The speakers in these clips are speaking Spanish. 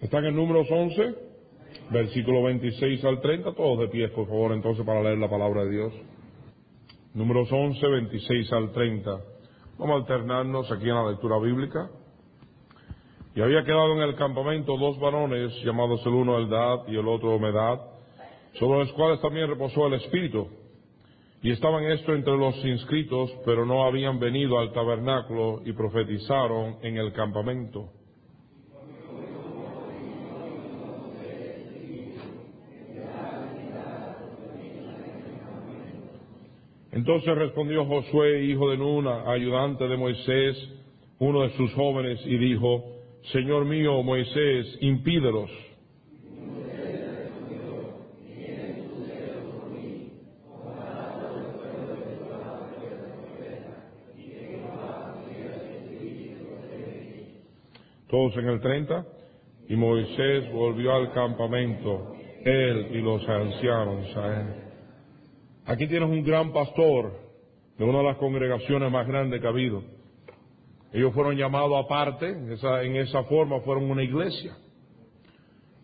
Está en el número 11, versículo 26 al 30. Todos de pie, por favor, entonces, para leer la palabra de Dios. Números 11, 26 al 30. Vamos a alternarnos aquí en la lectura bíblica. Y había quedado en el campamento dos varones, llamados el uno Eldad y el otro Medad, sobre los cuales también reposó el Espíritu. Y estaban esto entre los inscritos, pero no habían venido al tabernáculo y profetizaron en el campamento. Entonces respondió Josué, hijo de Nuna, ayudante de Moisés, uno de sus jóvenes, y dijo, Señor mío, Moisés, impídelos. Todos en el 30. Y Moisés volvió al campamento, él y los ancianos a él. Aquí tienes un gran pastor de una de las congregaciones más grandes que ha habido. Ellos fueron llamados aparte, en esa, forma fueron una iglesia,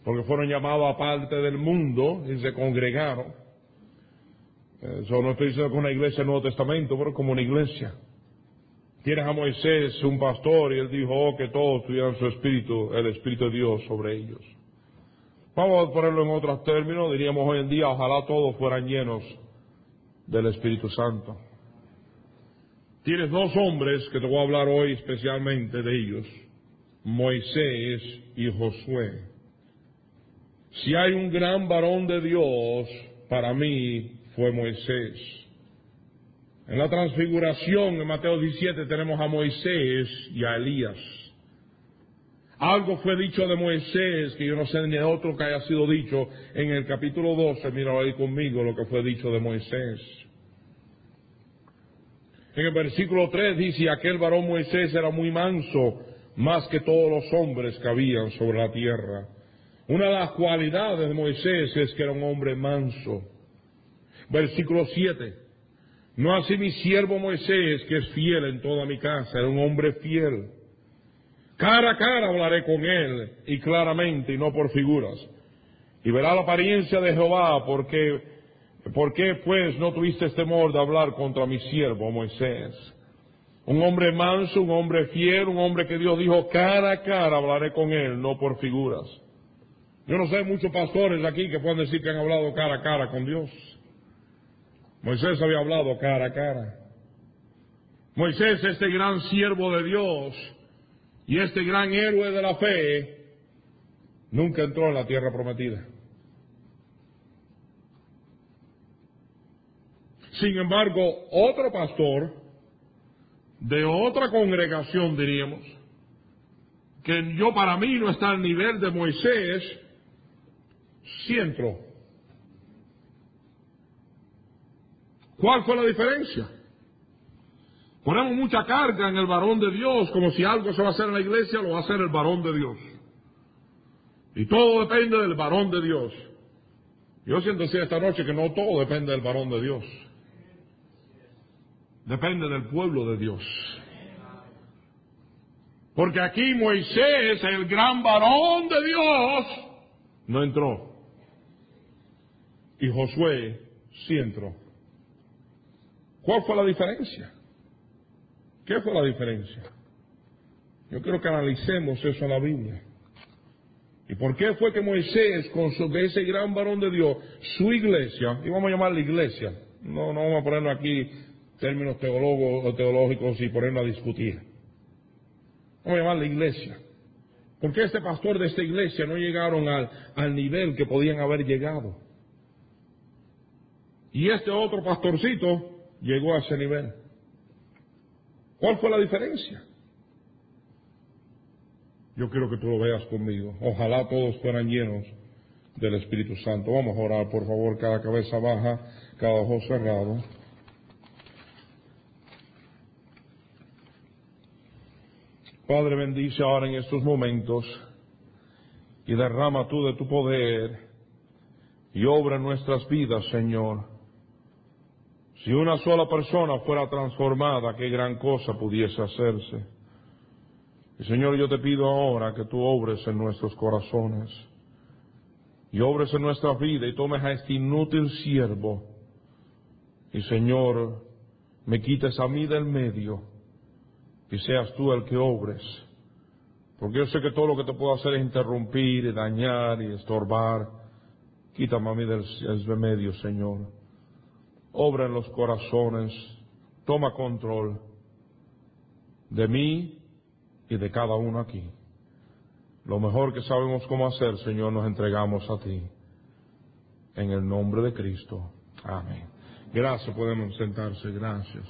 porque fueron llamados aparte del mundo y se congregaron. Eso no estoy diciendo que una iglesia del Nuevo Testamento, pero como una iglesia. Tienes a Moisés, un pastor, y él dijo oh, que todos tuvieran su espíritu, el espíritu de Dios sobre ellos. Vamos a ponerlo en otros términos, diríamos hoy en día, ojalá todos fueran llenos del Espíritu Santo. Tienes dos hombres que te voy a hablar hoy especialmente de ellos, Moisés y Josué. Si hay un gran varón de Dios, para mí fue Moisés. En la transfiguración, en Mateo 17, tenemos a Moisés y a Elías. Algo fue dicho de Moisés que yo no sé ni otro que haya sido dicho en el capítulo 12. Mira ahí conmigo lo que fue dicho de Moisés. En el versículo 3 dice, aquel varón Moisés era muy manso, más que todos los hombres que habían sobre la tierra. Una de las cualidades de Moisés es que era un hombre manso. Versículo 7. No así mi siervo Moisés, que es fiel en toda mi casa, era un hombre fiel. Cara a cara hablaré con él, y claramente, y no por figuras. Y verá la apariencia de Jehová, porque, ¿por qué pues no tuviste temor de hablar contra mi siervo Moisés? Un hombre manso, un hombre fiel, un hombre que Dios dijo, cara a cara hablaré con él, no por figuras. Yo no sé muchos pastores aquí que puedan decir que han hablado cara a cara con Dios. Moisés había hablado cara a cara. Moisés, este gran siervo de Dios y este gran héroe de la fe, nunca entró en la tierra prometida. Sin embargo, otro pastor de otra congregación, diríamos, que yo para mí no está al nivel de Moisés, sí entró. ¿Cuál fue la diferencia? Ponemos mucha carga en el varón de Dios, como si algo se va a hacer en la iglesia, lo va a hacer el varón de Dios. Y todo depende del varón de Dios. Yo siento decir esta noche que no todo depende del varón de Dios. Depende del pueblo de Dios. Porque aquí Moisés, el gran varón de Dios, no entró. Y Josué sí entró. ¿Cuál fue la diferencia? ¿Qué fue la diferencia? Yo quiero que analicemos eso en la Biblia. ¿Y por qué fue que Moisés, con su, ese gran varón de Dios, su iglesia, y vamos a llamarla iglesia, no, no vamos a ponernos aquí términos teólogos, teológicos y ponernos a discutir. Vamos a llamarla iglesia. ¿Por qué este pastor de esta iglesia no llegaron al, al nivel que podían haber llegado? Y este otro pastorcito llegó a ese nivel. ¿Cuál fue la diferencia? Yo quiero que tú lo veas conmigo. Ojalá todos fueran llenos del Espíritu Santo. Vamos a orar, por favor, cada cabeza baja, cada ojo cerrado. Padre, bendice ahora en estos momentos y derrama tú de tu poder y obra nuestras vidas, Señor. Si una sola persona fuera transformada, qué gran cosa pudiese hacerse. Y Señor, yo te pido ahora que tú obres en nuestros corazones y obres en nuestra vida y tomes a este inútil siervo y Señor, me quites a mí del medio y seas tú el que obres. Porque yo sé que todo lo que te puedo hacer es interrumpir y dañar y estorbar. Quítame a mí del, del medio, Señor. Obra en los corazones, toma control de mí y de cada uno aquí. Lo mejor que sabemos cómo hacer, Señor, nos entregamos a ti. En el nombre de Cristo. Amén. Gracias, podemos sentarse, gracias.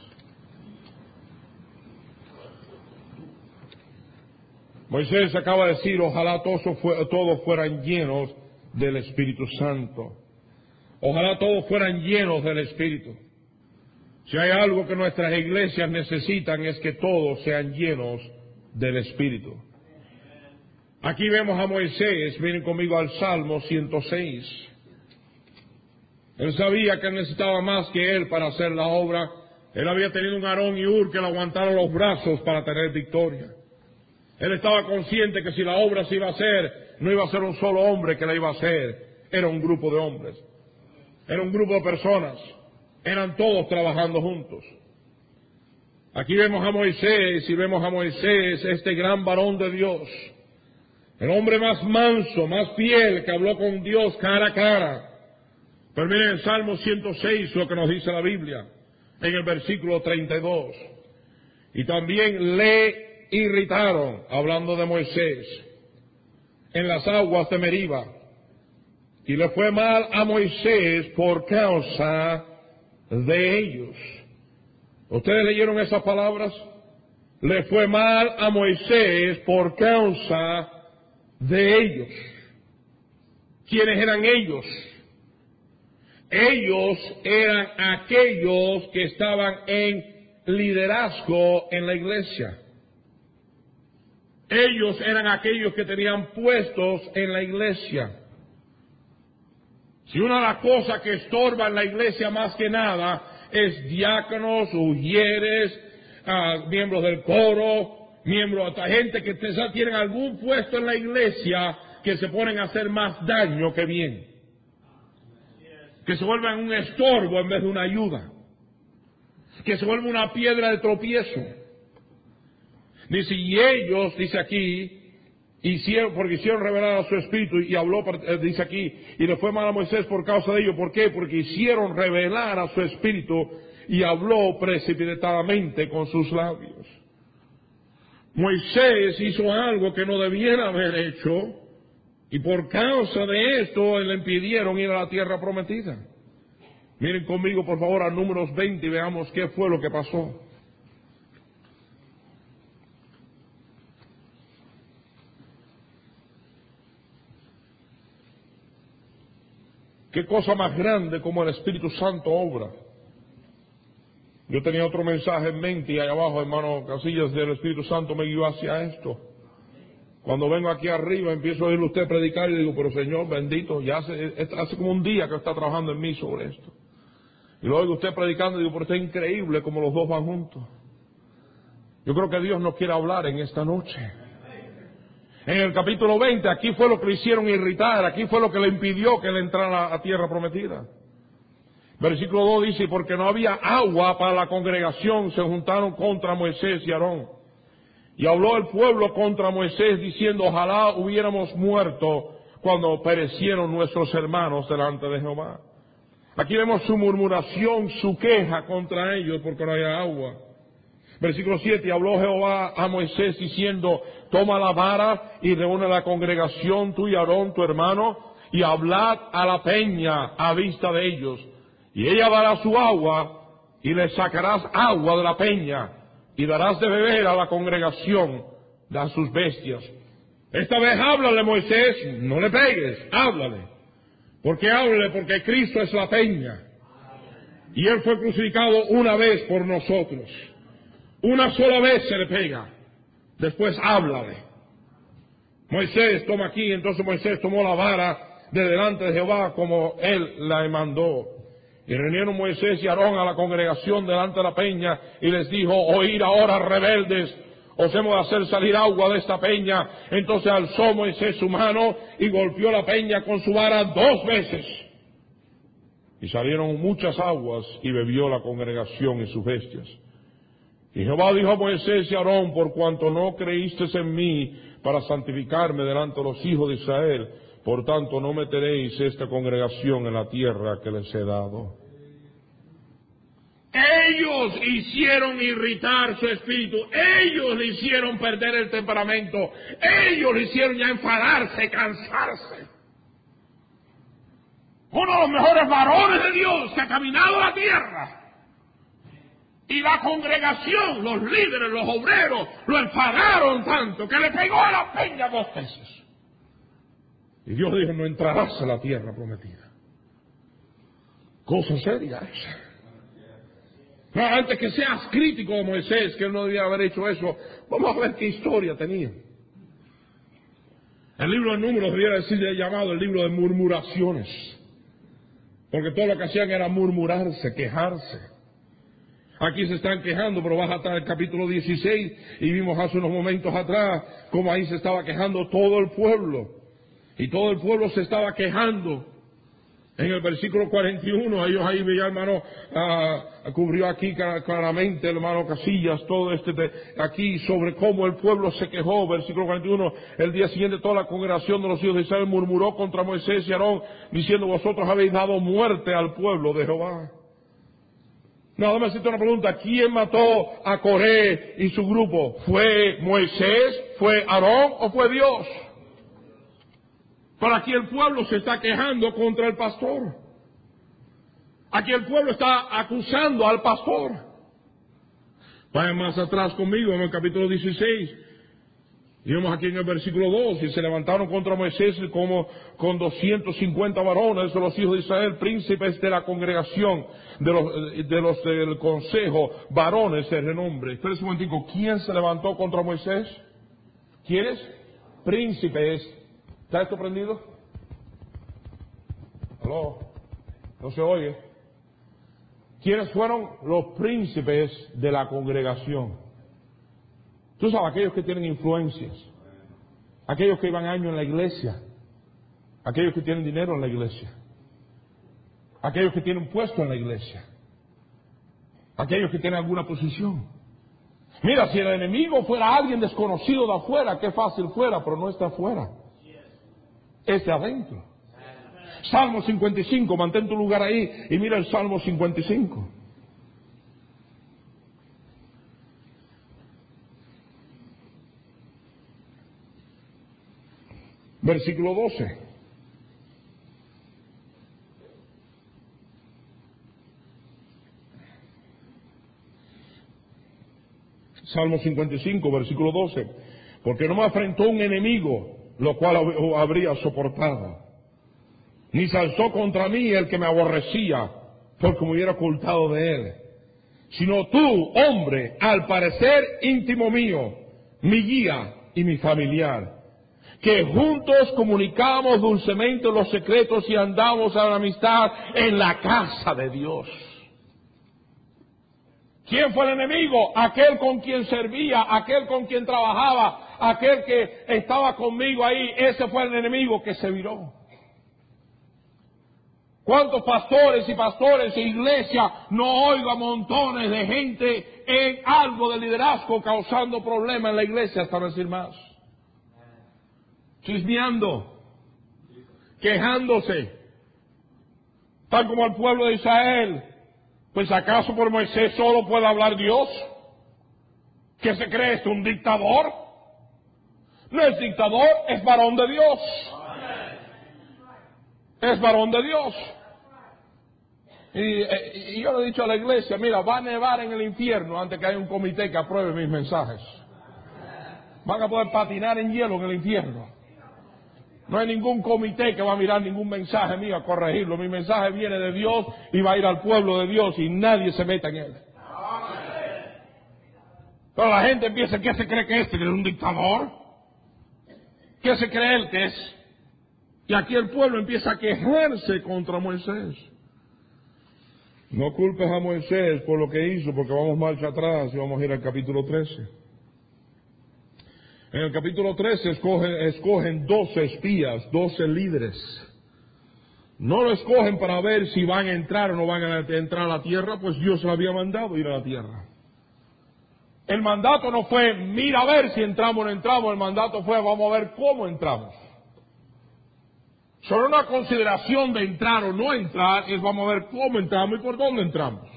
Moisés acaba de decir, ojalá todos, fueran llenos del Espíritu Santo. Ojalá todos fueran llenos del Espíritu. Si hay algo que nuestras iglesias necesitan es que todos sean llenos del Espíritu. Aquí vemos a Moisés, miren conmigo al Salmo 106. Él sabía que necesitaba más que él para hacer la obra. Él había tenido un Aarón y Ur que le aguantaron los brazos para tener victoria. Él estaba consciente que si la obra se iba a hacer, no iba a ser un solo hombre que la iba a hacer, era un grupo de hombres. Era un grupo de personas. Eran todos trabajando juntos. Aquí vemos a Moisés y vemos a Moisés, este gran varón de Dios. El hombre más manso, más fiel que habló con Dios cara a cara pero miren el Salmo 106 lo que nos dice la Biblia, en el versículo 32. Y también le irritaron, hablando de Moisés, en las aguas de Meriba. Y le fue mal a Moisés por causa de ellos. ¿Ustedes leyeron esas palabras? Le fue mal a Moisés por causa de ellos. ¿Quiénes eran ellos? Ellos eran aquellos que estaban en liderazgo en la iglesia. Ellos eran aquellos que tenían puestos en la iglesia. Si una de las cosas que estorba en la iglesia más que nada es diáconos, ujieres, ah, miembros del coro, miembros, de gente que tienen algún puesto en la iglesia que se ponen a hacer más daño que bien que se vuelvan un estorbo en vez de una ayuda, que se vuelva una piedra de tropiezo. Dice, y ellos, dice aquí, hicieron, porque hicieron revelar a su espíritu y habló, eh, dice aquí, y le fue mal a Moisés por causa de ello. ¿Por qué? Porque hicieron revelar a su espíritu y habló precipitadamente con sus labios. Moisés hizo algo que no debiera haber hecho, y por causa de esto le impidieron ir a la tierra prometida. Miren conmigo por favor a números 20 y veamos qué fue lo que pasó. Qué cosa más grande como el Espíritu Santo obra. Yo tenía otro mensaje en mente y ahí abajo, hermano Casillas, del Espíritu Santo me guió hacia esto. Cuando vengo aquí arriba empiezo a oírle usted predicar y digo, pero Señor bendito, ya hace, hace como un día que está trabajando en mí sobre esto. Y lo oigo usted predicando y digo, pero esto es increíble como los dos van juntos. Yo creo que Dios nos quiere hablar en esta noche. En el capítulo 20, aquí fue lo que le hicieron irritar, aquí fue lo que le impidió que le entrara a tierra prometida. Versículo 2 dice, porque no había agua para la congregación, se juntaron contra Moisés y Aarón. Y habló el pueblo contra Moisés diciendo, ojalá hubiéramos muerto cuando perecieron nuestros hermanos delante de Jehová. Aquí vemos su murmuración, su queja contra ellos porque no hay agua. Versículo 7, habló Jehová a Moisés diciendo, toma la vara y reúne la congregación, tú y Aarón, tu hermano, y hablad a la peña a vista de ellos. Y ella dará su agua y le sacarás agua de la peña y darás de beber a la congregación de sus bestias. Esta vez háblale, Moisés, no le pegues, háblale. Porque háblale, porque Cristo es la peña. Y Él fue crucificado una vez por nosotros. Una sola vez se le pega. Después háblale. Moisés toma aquí, entonces Moisés tomó la vara de delante de Jehová como Él la mandó. Y reunieron Moisés y Aarón a la congregación delante de la peña y les dijo, oír ahora rebeldes, os hemos de hacer salir agua de esta peña. Entonces alzó Moisés su mano y golpeó la peña con su vara dos veces. Y salieron muchas aguas y bebió la congregación y sus bestias. Y Jehová dijo a Moisés y a Aarón, por cuanto no creísteis en mí para santificarme delante de los hijos de Israel, por tanto no meteréis esta congregación en la tierra que les he dado. Ellos hicieron irritar su espíritu, ellos le hicieron perder el temperamento, ellos le hicieron ya enfadarse, cansarse. Uno de los mejores varones de Dios que ha caminado la tierra. Y la congregación, los líderes, los obreros, lo enfadaron tanto que le pegó a la peña dos veces. Y Dios dijo, no entrarás a la tierra prometida. Cosa seria esa. No, antes que seas crítico de Moisés, que él no debía haber hecho eso, vamos a ver qué historia tenía. El libro de números debiera decir llamado el libro de murmuraciones. Porque todo lo que hacían era murmurarse, quejarse. Aquí se están quejando, pero baja hasta el capítulo 16 y vimos hace unos momentos atrás cómo ahí se estaba quejando todo el pueblo. Y todo el pueblo se estaba quejando. En el versículo 41, ellos ahí veía, hermano, ah, cubrió aquí claramente, hermano Casillas, todo este, aquí sobre cómo el pueblo se quejó, versículo 41, el día siguiente toda la congregación de los hijos de Israel murmuró contra Moisés y Aarón, diciendo, vosotros habéis dado muerte al pueblo de Jehová. Nada más una pregunta, ¿quién mató a Coré y su grupo? ¿Fue Moisés? ¿Fue Aarón o fue Dios? Pero aquí el pueblo se está quejando contra el pastor. Aquí el pueblo está acusando al pastor. Vayan más atrás conmigo en el capítulo 16. Y vemos aquí en el versículo 2, y se levantaron contra Moisés como con 250 varones de los hijos de Israel, príncipes de la congregación, de los, de los del consejo, varones de renombre. Espera un momentico, ¿quién se levantó contra Moisés? ¿Quiénes? Príncipes ¿Está esto prendido? ¿Aló? No se oye. ¿Quiénes fueron los príncipes de la congregación? Tú sabes, aquellos que tienen influencias, aquellos que iban años en la iglesia, aquellos que tienen dinero en la iglesia, aquellos que tienen puesto en la iglesia, aquellos que tienen alguna posición. Mira, si el enemigo fuera alguien desconocido de afuera, qué fácil fuera, pero no está afuera es de adentro. Salmo 55, mantén tu lugar ahí y mira el Salmo 55. Versículo 12. Salmo 55, versículo 12. Porque no me afrentó un enemigo lo cual habría soportado. Ni se alzó contra mí el que me aborrecía, porque me hubiera ocultado de él. Sino tú, hombre, al parecer íntimo mío, mi guía y mi familiar, que juntos comunicamos dulcemente los secretos y andamos a la amistad en la casa de Dios. ¿Quién fue el enemigo? Aquel con quien servía, aquel con quien trabajaba, aquel que estaba conmigo ahí, ese fue el enemigo que se viró. ¿Cuántos pastores y pastores e iglesia no oigo a montones de gente en algo de liderazgo causando problemas en la iglesia, hasta decir más? Chismeando, quejándose, tal como el pueblo de Israel. Pues acaso por Moisés solo puede hablar Dios? ¿Qué se cree esto? ¿Un dictador? No es dictador, es varón de Dios. Es varón de Dios. Eh, y, yo le he dicho a la iglesia, mira, va a nevar en el infierno antes que haya un comité que apruebe mis mensajes. Van a poder patinar en hielo en el infierno. No hay ningún comité que va a mirar ningún mensaje mío a corregirlo. Mi mensaje viene de Dios y va a ir al pueblo de Dios y nadie se meta en él. Pero la gente empieza, ¿qué se cree que este? ¿Que es un dictador? ¿Qué se cree él que es? Y aquí el pueblo empieza a quejarse contra Moisés. No culpes a Moisés por lo que hizo, porque vamos marcha atrás y vamos a ir al capítulo 13. En el capítulo 13 escogen, escogen 12 espías, 12 líderes. No lo escogen para ver si van a entrar o no van a entrar a la tierra, pues Dios lo había mandado ir a la tierra. El mandato no fue, mira a ver si entramos o no entramos, el mandato fue, vamos a ver cómo entramos. Solo una consideración de entrar o no entrar es vamos a ver cómo entramos y por dónde entramos.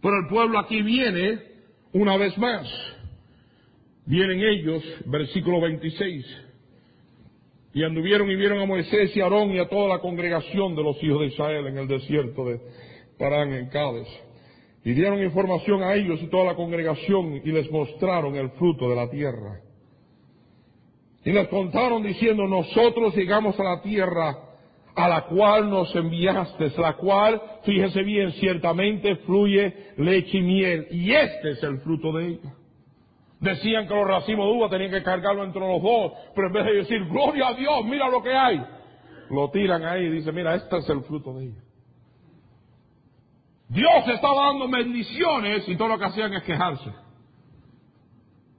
Pero el pueblo aquí viene una vez más. Vienen ellos, versículo 26, y anduvieron y vieron a Moisés y a Aarón y a toda la congregación de los hijos de Israel en el desierto de Parán en Cádiz. Y dieron información a ellos y toda la congregación y les mostraron el fruto de la tierra. Y les contaron diciendo, nosotros llegamos a la tierra a la cual nos enviaste, la cual, fíjese bien, ciertamente fluye leche y miel, y este es el fruto de ella. Decían que los racimos de uva tenían que cargarlo entre los dos, pero en vez de decir, gloria a Dios, mira lo que hay, lo tiran ahí y dicen, mira, este es el fruto de ella. Dios estaba dando bendiciones y todo lo que hacían es quejarse.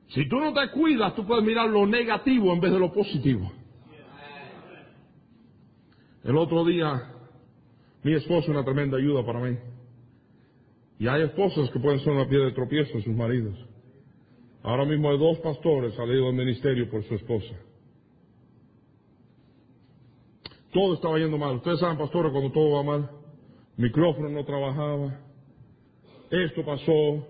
Si tú no te cuidas, tú puedes mirar lo negativo en vez de lo positivo. El otro día, mi esposo es una tremenda ayuda para mí. Y hay esposas que pueden ser una piedra de tropiezo en sus maridos. Ahora mismo hay dos pastores salidos del ministerio por su esposa. Todo estaba yendo mal. Ustedes saben, pastores, cuando todo va mal. Micrófono no trabajaba. Esto pasó.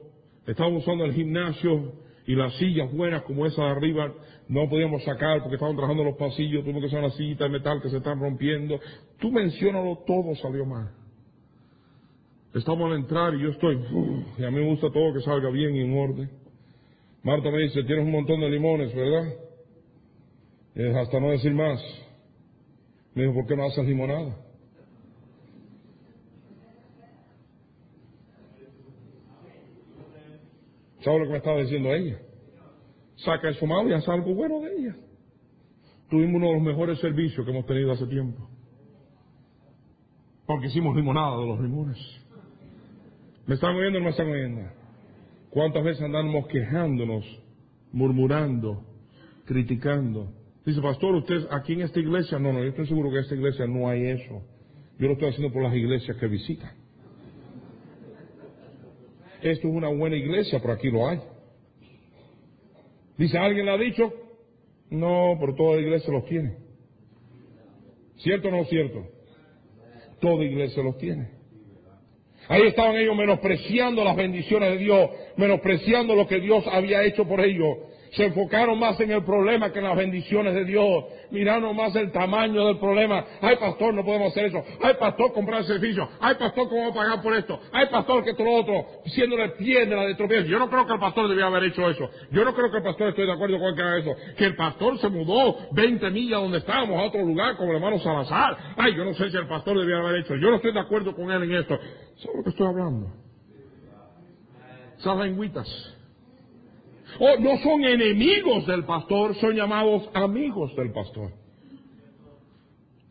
Estaban usando el gimnasio y las sillas buenas como esa de arriba no podíamos sacar porque estaban trabajando los pasillos. Tuvimos que usar las sillas de metal que se están rompiendo. Tú menciónalo, todo salió mal. Estamos al entrar y yo estoy, y a mí me gusta todo que salga bien y en orden. Marta me dice, tienes un montón de limones, ¿verdad? Y hasta no decir más. Me dijo, ¿por qué no haces limonada? ¿Sabes lo que me estaba diciendo ella? Saca eso malo y haz algo bueno de ella. Tuvimos uno de los mejores servicios que hemos tenido hace tiempo. Porque hicimos limonada de los limones. ¿Me están oyendo o no me están oyendo? ¿Cuántas veces andamos quejándonos, murmurando, criticando? Dice, pastor, usted aquí en esta iglesia, no, no, yo estoy seguro que en esta iglesia no hay eso. Yo lo estoy haciendo por las iglesias que visitan. Esto es una buena iglesia, pero aquí lo hay. Dice, ¿alguien le ha dicho? No, pero toda iglesia los tiene. ¿Cierto o no cierto? Toda iglesia los tiene. Ahí estaban ellos menospreciando las bendiciones de Dios, menospreciando lo que Dios había hecho por ellos. Se enfocaron más en el problema que en las bendiciones de Dios. Miraron más el tamaño del problema. Ay, pastor, no podemos hacer eso. Ay, pastor, comprar el servicio. Ay, pastor, ¿cómo vamos a pagar por esto? Ay, pastor, que todo lo otro. Siéndole piedra de tropiezo. Yo no creo que el pastor debía haber hecho eso. Yo no creo que el pastor estoy de acuerdo con que haga eso. Que el pastor se mudó 20 millas donde estábamos a otro lugar como el hermano Salazar. Ay, yo no sé si el pastor debía haber hecho. Yo no estoy de acuerdo con él en esto. ¿Sabes lo que estoy hablando? Esas lengüitas. No son enemigos del pastor, son llamados amigos del pastor.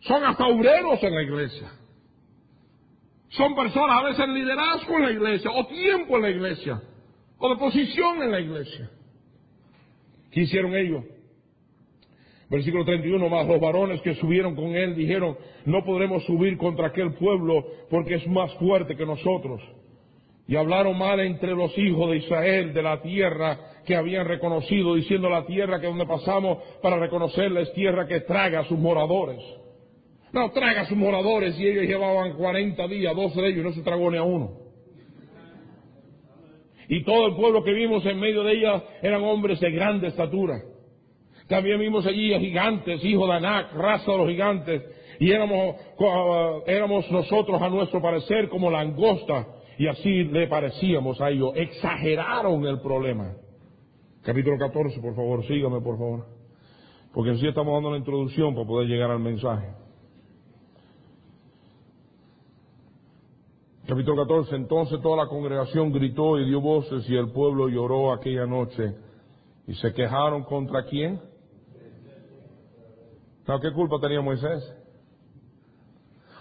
Son hasta obreros en la iglesia. Son personas a veces liderazgo en la iglesia, o tiempo en la iglesia, o de posición en la iglesia. ¿Qué hicieron ellos? Versículo 31, más los varones que subieron con él dijeron, no podremos subir contra aquel pueblo porque es más fuerte que nosotros. Y hablaron mal entre los hijos de Israel de la tierra que habían reconocido, diciendo la tierra que donde pasamos para reconocerla es tierra que traga a sus moradores. No, traga a sus moradores y ellos llevaban 40 días, 12 de ellos, y no se tragó ni a uno. Y todo el pueblo que vimos en medio de ella eran hombres de grande estatura. También vimos allí a gigantes, hijos de Anac, raza de los gigantes, y éramos, éramos nosotros a nuestro parecer como langosta, y así le parecíamos a ellos. Exageraron el problema. Capítulo 14, por favor, sígame, por favor. Porque así estamos dando la introducción para poder llegar al mensaje. Capítulo 14, entonces toda la congregación gritó y dio voces y el pueblo lloró aquella noche. ¿Y se quejaron contra quién? ¿Qué culpa tenía Moisés?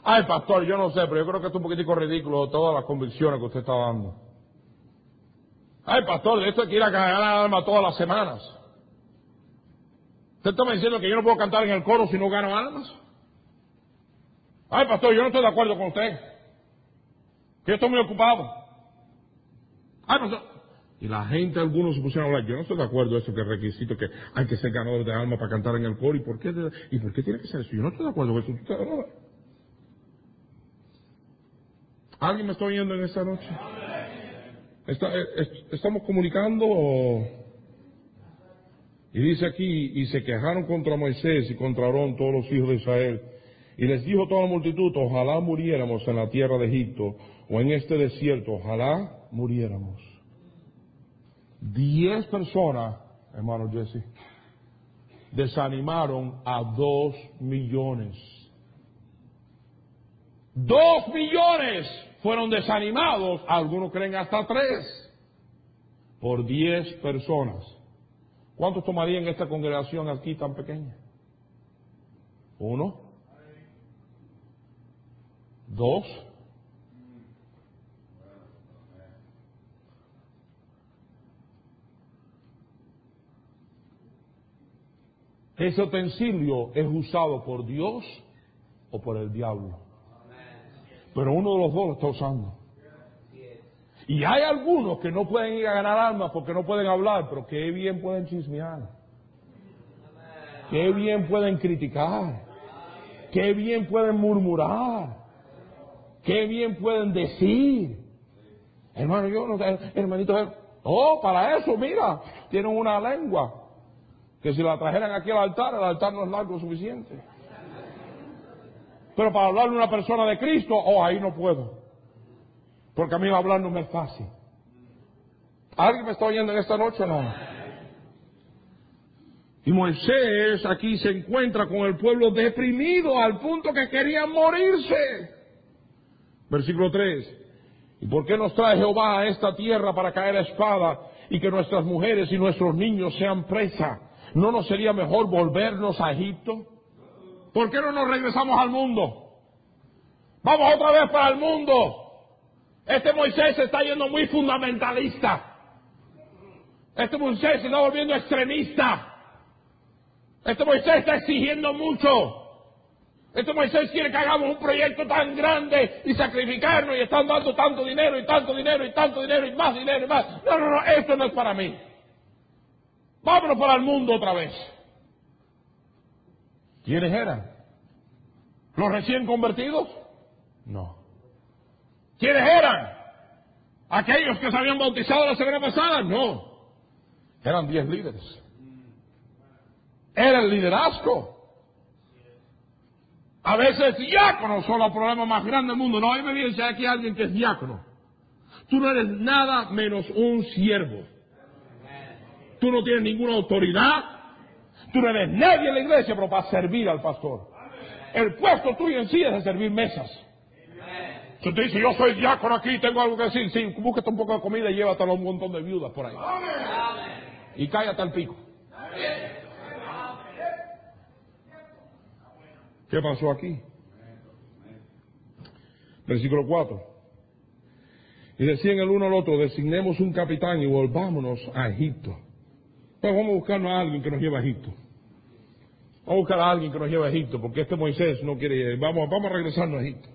Ay, pastor, yo no sé, pero yo creo que es un poquitico ridículo todas las convicciones que usted está dando. Ay, pastor, esto hay que ir a cagar la alma todas las semanas. ¿Usted está diciendo que yo no puedo cantar en el coro si no gano almas? Ay, pastor, yo no estoy de acuerdo con usted. Que yo estoy muy ocupado. Ay, pastor. Y la gente, algunos se pusieron a hablar. Yo no estoy de acuerdo eso que requisito que hay que ser ganador de alma para cantar en el coro. ¿Y por qué, ¿Y por qué tiene que ser eso? Yo no estoy de acuerdo con eso. ¿Alguien me está oyendo en esta noche? Eh, ¿Estamos comunicando? Y dice aquí, y se quejaron contra Moisés y contra Aarón todos los hijos de Israel. Y les dijo toda la multitud, ojalá muriéramos en la tierra de Egipto o en este desierto, ojalá muriéramos. Diez personas, hermano Jesse, desanimaron a dos millones. Dos millones fueron desanimados, algunos creen hasta tres, por diez personas. ¿Cuántos tomarían esta congregación aquí tan pequeña? Uno, dos, Ese utensilio es usado por Dios o por el diablo. Pero uno de los dos lo está usando. Y hay algunos que no pueden ir a ganar almas porque no pueden hablar, pero qué bien pueden chismear. Qué bien pueden criticar. Qué bien pueden murmurar. Qué bien pueden decir. Hermano, yo no hermanito, oh, para eso, mira, tienen una lengua. Que si la trajeran aquí al altar, el altar no es largo suficiente. Pero para hablarle a una persona de Cristo, oh, ahí no puedo. Porque a mí hablar no me es fácil. ¿Alguien me está oyendo en esta noche o no? Y Moisés aquí se encuentra con el pueblo deprimido al punto que querían morirse. Versículo 3. ¿Y por qué nos trae Jehová a esta tierra para caer a espada y que nuestras mujeres y nuestros niños sean presa? ¿No nos sería mejor volvernos a Egipto? ¿Por qué no nos regresamos al mundo? Vamos otra vez para el mundo. Este Moisés se está yendo muy fundamentalista. Este Moisés se está volviendo extremista. Este Moisés está exigiendo mucho. Este Moisés quiere que hagamos un proyecto tan grande y sacrificarnos y están dando tanto dinero y tanto dinero y tanto dinero y más dinero y más. No, no, no, esto no es para mí. Vámonos para el mundo otra vez. ¿Quiénes eran? ¿Los recién convertidos? No. ¿Quiénes eran? ¿Aquellos que se habían bautizado la semana pasada? No. Eran diez líderes. Era el liderazgo. A veces diáconos son los problemas más grandes del mundo. No, hay me viene aquí alguien que es diácono. Tú no eres nada menos un siervo. Tú no tienes ninguna autoridad. Tú no eres nadie en la iglesia, pero para servir al pastor. El puesto tuyo en sí es de servir mesas. Si usted dice, yo soy diácono aquí, tengo algo que decir, sí, búsquete un poco de comida y llévatelo a un montón de viudas por ahí. Y cállate al pico. ¿Qué pasó aquí? Versículo 4. Y decían el uno al otro, designemos un capitán y volvámonos a Egipto. Pues vamos a buscarnos a alguien que nos lleve a Egipto. Vamos a buscar a alguien que nos lleve a Egipto, porque este Moisés no quiere. Vamos, vamos a regresarnos a Egipto.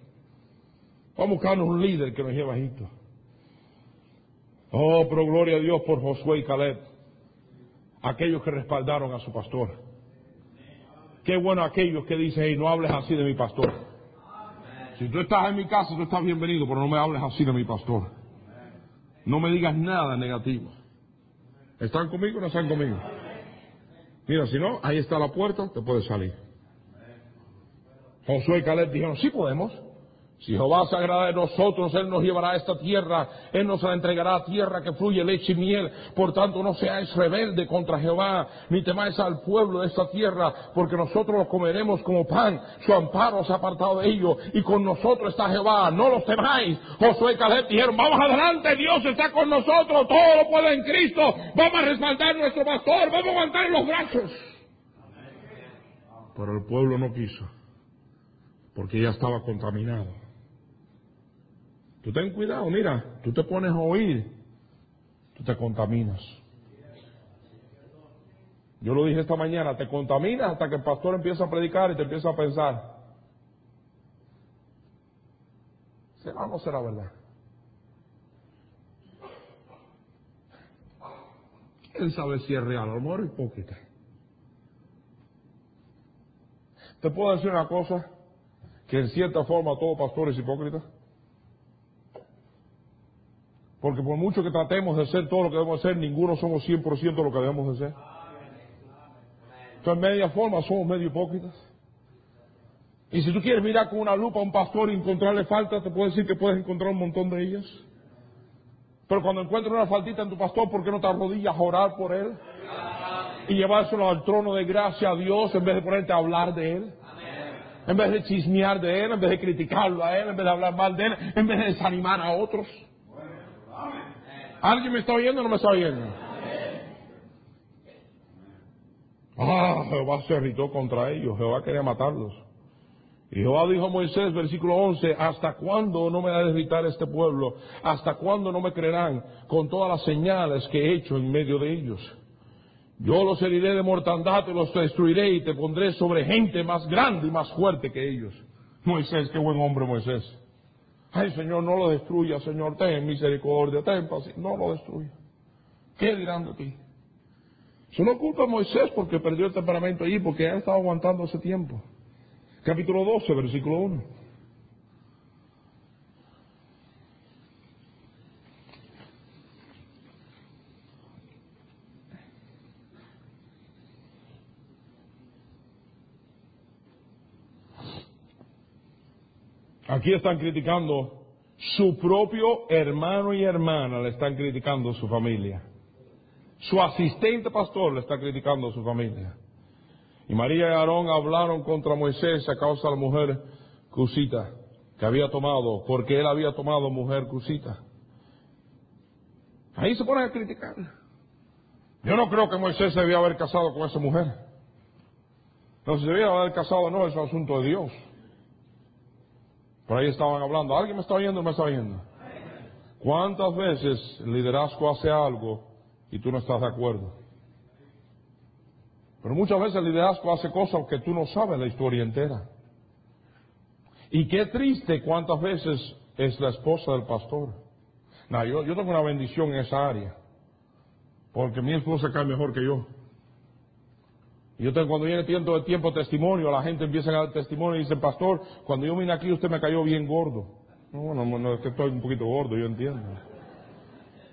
Vamos a buscarnos un líder que nos lleve a Egipto. Oh, pero gloria a Dios por Josué y Caleb. Aquellos que respaldaron a su pastor. Qué bueno aquellos que dicen, hey, no hables así de mi pastor. Si tú estás en mi casa, tú estás bienvenido, pero no me hables así de mi pastor. No me digas nada negativo. ¿Están conmigo o no están conmigo? Mira, si no, ahí está la puerta, te puedes salir. Josué y Caleb dijeron, sí podemos. Si Jehová se agrada de nosotros, Él nos llevará a esta tierra, Él nos la entregará a tierra que fluye leche y miel. Por tanto, no seáis rebelde contra Jehová, ni temáis al pueblo de esta tierra, porque nosotros lo comeremos como pan. Su amparo se ha apartado de ellos, y con nosotros está Jehová, no los temáis. Josué y Caleb dijeron, vamos adelante, Dios está con nosotros, todo lo puede en Cristo, vamos a respaldar nuestro pastor, vamos a aguantar los brazos. Pero el pueblo no quiso, porque ya estaba contaminado. Tú ten cuidado, mira, tú te pones a oír, tú te contaminas. Yo lo dije esta mañana, te contaminas hasta que el pastor empieza a predicar y te empieza a pensar. ¿Será o no será verdad? ¿Quién sabe si es real? A lo hipócrita. ¿Te puedo decir una cosa? Que en cierta forma todo pastor es hipócrita. Porque por mucho que tratemos de ser todo lo que debemos ser, ninguno somos 100% lo que debemos de ser. Entonces, en media forma, somos medio hipócritas. Y si tú quieres mirar con una lupa a un pastor y encontrarle falta, te puedo decir que puedes encontrar un montón de ellas. Pero cuando encuentres una faltita en tu pastor, ¿por qué no te arrodillas a orar por él? Y llevárselo al trono de gracia a Dios en vez de ponerte a hablar de él. En vez de chismear de él, en vez de criticarlo a él, en vez de hablar mal de él, en vez de desanimar a otros. ¿Alguien me está oyendo o no me está oyendo? Ah, Jehová se irritó contra ellos, Jehová quería matarlos. Y Jehová dijo a Moisés, versículo 11, ¿hasta cuándo no me ha de irritar este pueblo? ¿Hasta cuándo no me creerán con todas las señales que he hecho en medio de ellos? Yo los heriré de mortandad y los destruiré y te pondré sobre gente más grande y más fuerte que ellos. Moisés, qué buen hombre Moisés. Ay, Señor, no lo destruya, Señor, ten misericordia, ten paciencia, no lo destruya. ¿Qué dirán de ti? Eso no culpa a Moisés porque perdió el temperamento allí, porque ha estado aguantando ese tiempo. Capítulo 12, versículo 1. Aquí están criticando su propio hermano y hermana, le están criticando su familia. Su asistente pastor le está criticando a su familia. Y María y Aarón hablaron contra Moisés a causa de la mujer cusita que había tomado, porque él había tomado mujer cusita. Ahí se ponen a criticar. Yo no creo que Moisés se debía haber casado con esa mujer. No, se debía haber casado no, es un asunto de Dios. Por ahí estaban hablando. ¿Alguien me está oyendo o me está oyendo? ¿Cuántas veces el liderazgo hace algo y tú no estás de acuerdo? Pero muchas veces el liderazgo hace cosas que tú no sabes la historia entera. Y qué triste cuántas veces es la esposa del pastor. No, yo, yo tengo una bendición en esa área. Porque mi esposa cae mejor que yo. Y yo cuando viene tiempo de tiempo testimonio, la gente empieza a dar testimonio y dice, pastor, cuando yo vine aquí usted me cayó bien gordo. No, bueno, no, es que estoy un poquito gordo, yo entiendo.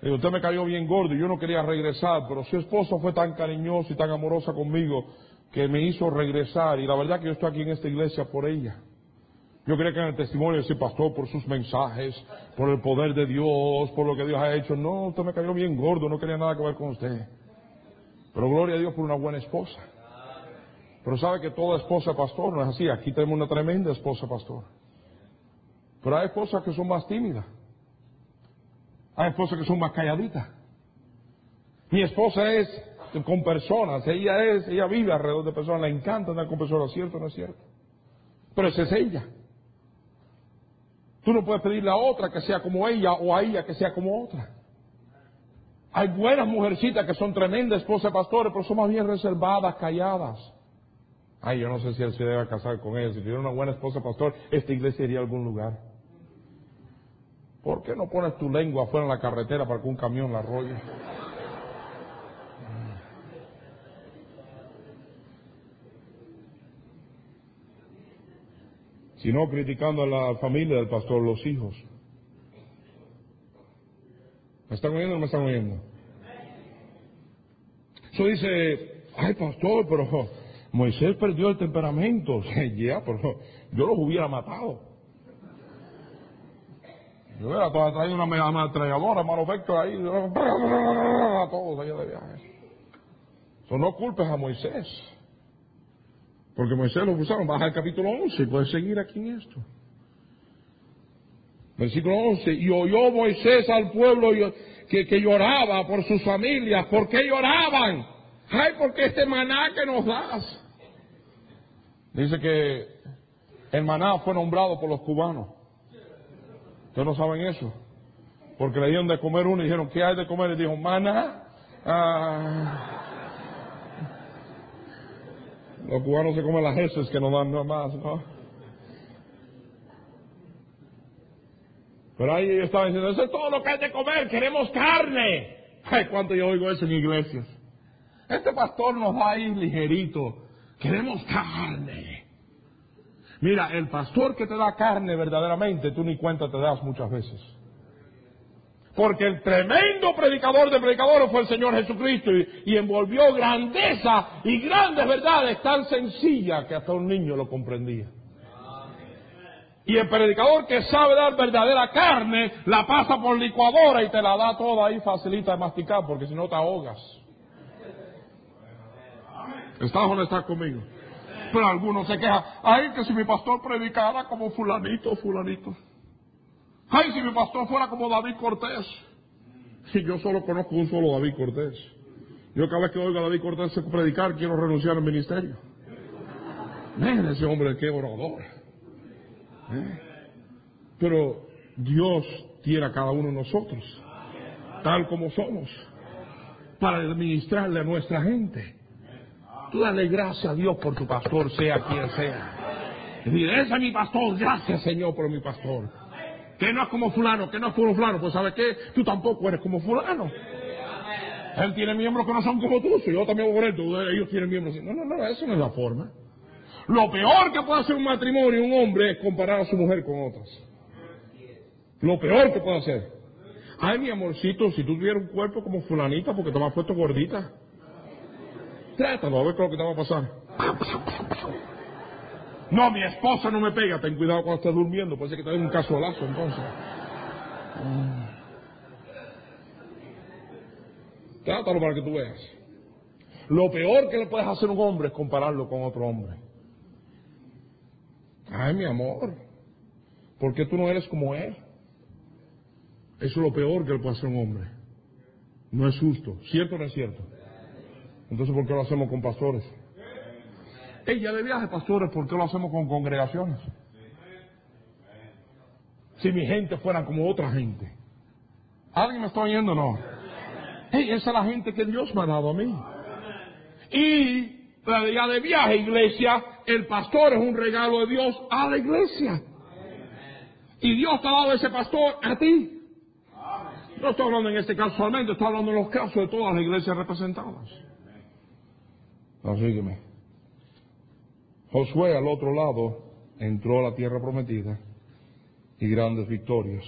Digo, usted me cayó bien gordo y yo no quería regresar, pero su esposa fue tan cariñosa y tan amorosa conmigo que me hizo regresar. Y la verdad que yo estoy aquí en esta iglesia por ella. Yo quería que en el testimonio ese pastor por sus mensajes, por el poder de Dios, por lo que Dios ha hecho. No, usted me cayó bien gordo, no quería nada que ver con usted. Pero gloria a Dios por una buena esposa. Pero sabe que toda esposa pastor no es así. Aquí tenemos una tremenda esposa pastor. Pero hay esposas que son más tímidas. Hay esposas que son más calladitas. Mi esposa es con personas, ella es, ella vive alrededor de personas, le encanta andar con personas, ¿cierto o no es cierto? Pero esa es ella. Tú no puedes pedirle a otra que sea como ella o a ella que sea como otra. Hay buenas mujercitas que son tremendas esposas pastores, pero son más bien reservadas, calladas. Ay, yo no sé si él se debe casar con ella. Si tuviera una buena esposa, pastor, esta iglesia iría a algún lugar. ¿Por qué no pones tu lengua afuera en la carretera para que un camión la arrolle? Sino criticando a la familia del pastor, los hijos. ¿Me están oyendo o no me están oyendo? Eso dice, ay pastor, pero Moisés perdió el temperamento. ya, pero yo los hubiera matado. Yo hubiera traído una ametralladora, hermano Vector ahí, a todos allá de viaje. Eso no culpes a Moisés. Porque Moisés lo usaron. Baja el capítulo 11 y puedes seguir aquí en esto. Versículo 11. Y oyó Moisés al pueblo que, que lloraba por sus familias. ¿Por qué lloraban? Ay, porque este maná que nos das. Dice que el maná fue nombrado por los cubanos. ¿Ustedes no saben eso? Porque le dieron de comer uno y dijeron, ¿qué hay de comer? Y dijo, maná. Ah. Los cubanos se comen las heces que no dan nada más, ¿no? Pero ahí ellos estaban diciendo, eso es todo lo que hay de comer, queremos carne. Ay, cuánto yo oigo eso en iglesias. Este pastor nos va a ir ligerito. Queremos carne. Mira, el pastor que te da carne verdaderamente, tú ni cuenta te das muchas veces. Porque el tremendo predicador de predicadores fue el Señor Jesucristo y, envolvió grandeza y grandes verdades tan sencillas que hasta un niño lo comprendía. Y el predicador que sabe dar verdadera carne, la pasa por licuadora y te la da toda ahí facilita de masticar, porque si no te ahogas. ¿Estás o no estás conmigo? Pero algunos se quejan, ay, que si mi pastor predicara como fulanito, fulanito. Ay, si mi pastor fuera como David Cortés. Y yo solo conozco un solo David Cortés. Yo cada vez que oigo a David Cortés predicar, quiero renunciar al ministerio. Miren ese hombre, qué orador. ¿Eh? Pero Dios tiene a cada uno de nosotros, tal como somos, para administrarle a nuestra gente. Dale gracias a Dios por tu pastor, sea quien sea. Y ese es mi pastor, gracias Señor por mi pastor. Que no es como fulano, que no es como fulano, pues ¿sabes qué? Tú tampoco eres como fulano. Él tiene miembros que no son como tú, si yo también voy por él, tú, ellos tienen miembros. No, no, no, eso no es la forma. Lo peor que puede hacer un matrimonio, un hombre, es comparar a su mujer con otras. Lo peor que puede hacer. Ay, mi amorcito, si tú tuvieras un cuerpo como fulanita porque te me has puesto gordita, trátalo a ver qué lo que te va a pasar. No, mi esposa no me pega, ten cuidado cuando estés durmiendo, ser que te un cazuelazo entonces. Trátalo para que tú veas. Lo peor que le puedes hacer a un hombre es compararlo con otro hombre. Ay, mi amor, ¿por qué tú no eres como él? Eso es lo peor que le puede hacer un hombre. No es justo. ¿Cierto o no es cierto? Entonces, ¿por qué lo hacemos con pastores? Ella de viaje, pastores, ¿por qué lo hacemos con congregaciones? Si mi gente fuera como otra gente. ¿Alguien me está oyendo o no? Hey, esa es la gente que Dios me ha dado a mí. Y la de viaje, iglesia, el pastor es un regalo de Dios a la iglesia. Y Dios te ha dado ese pastor a ti. No estoy hablando en este caso solamente, estoy hablando en los casos de todas las iglesias representadas. Sígueme. Josué al otro lado entró a la tierra prometida y grandes victorias.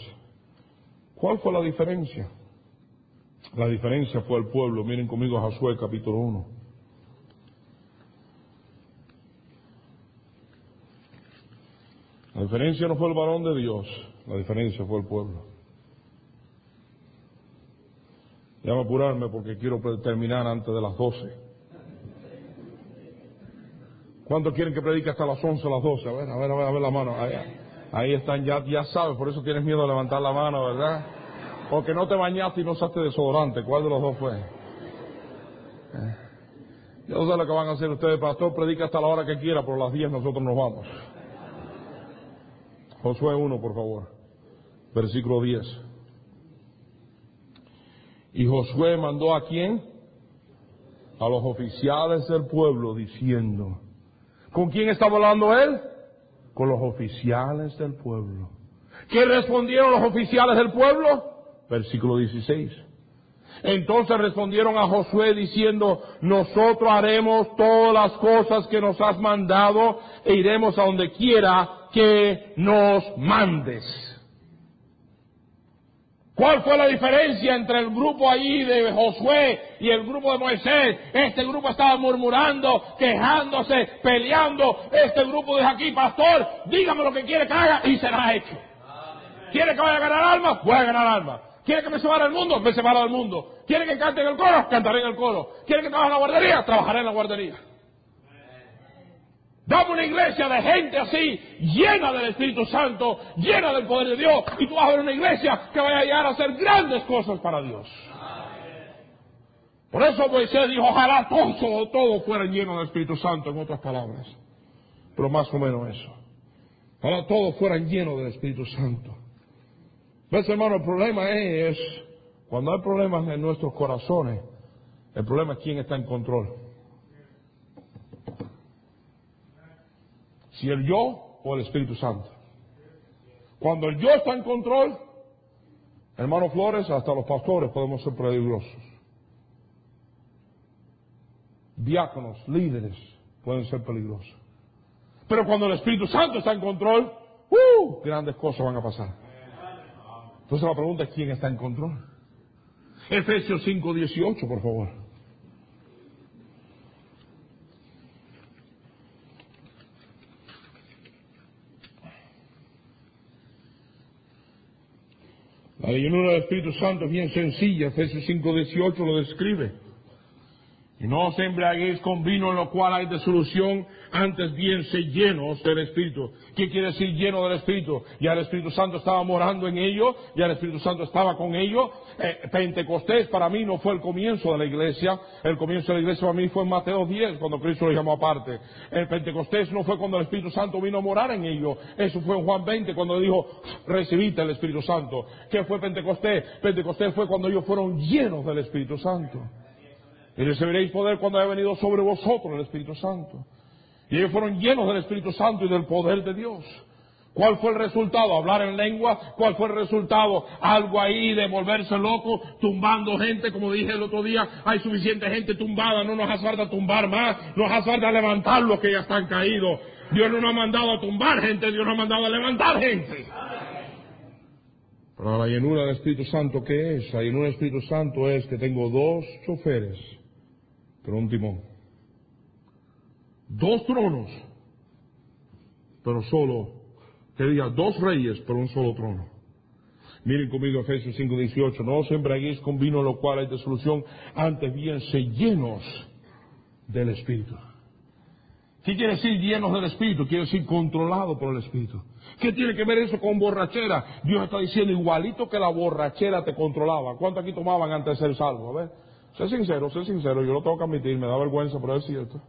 ¿Cuál fue la diferencia? La diferencia fue el pueblo. Miren conmigo a Josué capítulo 1. La diferencia no fue el varón de Dios, la diferencia fue el pueblo. Déjame apurarme porque quiero terminar antes de las 12. ¿Cuántos quieren que predique hasta las 11 o las 12? A ver, a ver, a ver, a ver la mano. Ahí, están, ya, ya sabes, por eso tienes miedo de levantar la mano, ¿verdad? Porque no te bañaste y no usaste desodorante. ¿Cuál de los dos fue? Yo no sé lo que van a hacer ustedes, pastor, predica hasta la hora que quiera, a las 10 nosotros nos vamos. Josué 1, por favor. Versículo 10. Y Josué mandó a quién? A los oficiales del pueblo diciendo, ¿con quién estaba hablando él? Con los oficiales del pueblo. ¿Qué respondieron los oficiales del pueblo? Versículo 16. Entonces respondieron a Josué diciendo, nosotros haremos todas las cosas que nos has mandado e iremos a donde quiera que nos mandes. ¿Cuál fue la diferencia entre el grupo allí de Josué y el grupo de Moisés? Este grupo estaba murmurando, quejándose, peleando. Este grupo dijo aquí, pastor, dígame lo que quiere que haga y será hecho. ¿Quiere que vaya a ganar alma? Voy a ganar alma. ¿Quiere que me separe del mundo? Me separo del mundo. ¿Quiere que cante en el coro? Cantaré en el coro. ¿Quiere que trabaje en la guardería? Trabajaré en la guardería. Una iglesia de gente así, llena del Espíritu Santo, llena del poder de Dios, y tú vas a ver una iglesia que vaya a llegar a hacer grandes cosas para Dios. Por eso Moisés dijo, ojalá todos, todos fueran llenos del Espíritu Santo, en otras palabras. Pero más o menos eso. Ojalá todos fueran llenos del Espíritu Santo. ¿Ves, hermano? El problema es, cuando hay problemas en nuestros corazones, el problema es quién está en control. Si el yo o el Espíritu Santo. Cuando el yo está en control, hermano Flores, hasta los pastores podemos ser peligrosos. Diáconos, líderes, pueden ser peligrosos. Pero cuando el Espíritu Santo está en control, ¡uh! grandes cosas van a pasar. Entonces la pregunta es quién está en control. Efesios 5:18, por favor. La llenura del Espíritu Santo es bien sencilla. Efesios 5:18 lo describe. Y no os embriaguéis con vino en lo cual hay desolución, antes bien se llenos del Espíritu. ¿Qué quiere decir lleno del Espíritu? Ya el Espíritu Santo estaba morando en ellos, ya el Espíritu Santo estaba con ellos. Eh, Pentecostés para mí no fue el comienzo de la iglesia, el comienzo de la iglesia para mí fue en Mateo 10, cuando Cristo lo llamó aparte. El Pentecostés no fue cuando el Espíritu Santo vino a morar en ellos, eso fue en Juan 20, cuando dijo, recibiste el Espíritu Santo. ¿Qué fue Pentecostés? Pentecostés fue cuando ellos fueron llenos del Espíritu Santo. Y recibiréis poder cuando haya venido sobre vosotros el Espíritu Santo. Y ellos fueron llenos del Espíritu Santo y del poder de Dios. ¿Cuál fue el resultado? Hablar en lengua. ¿Cuál fue el resultado? Algo ahí de volverse loco, tumbando gente, como dije el otro día. Hay suficiente gente tumbada, no nos hace falta tumbar más, nos hace falta levantar los que ya están caídos. Dios no nos ha mandado a tumbar gente, Dios nos ha mandado a levantar gente. Pero la llenura del Espíritu Santo, ¿qué es? La llenura del Espíritu Santo es que tengo dos choferes pero un timón. Dos tronos, pero solo, que diga, dos reyes, pero un solo trono. Miren conmigo Efesios 5, 18. No os embraguéis con vino, lo cual hay solución, antes bien se llenos del Espíritu. ¿Qué quiere decir llenos del Espíritu? Quiere decir controlado por el Espíritu. ¿Qué tiene que ver eso con borrachera? Dios está diciendo igualito que la borrachera te controlaba. ¿Cuánto aquí tomaban antes de ser salvo? A ver. Sé sincero, sé sincero, yo lo tengo que admitir, me da vergüenza, pero es cierto.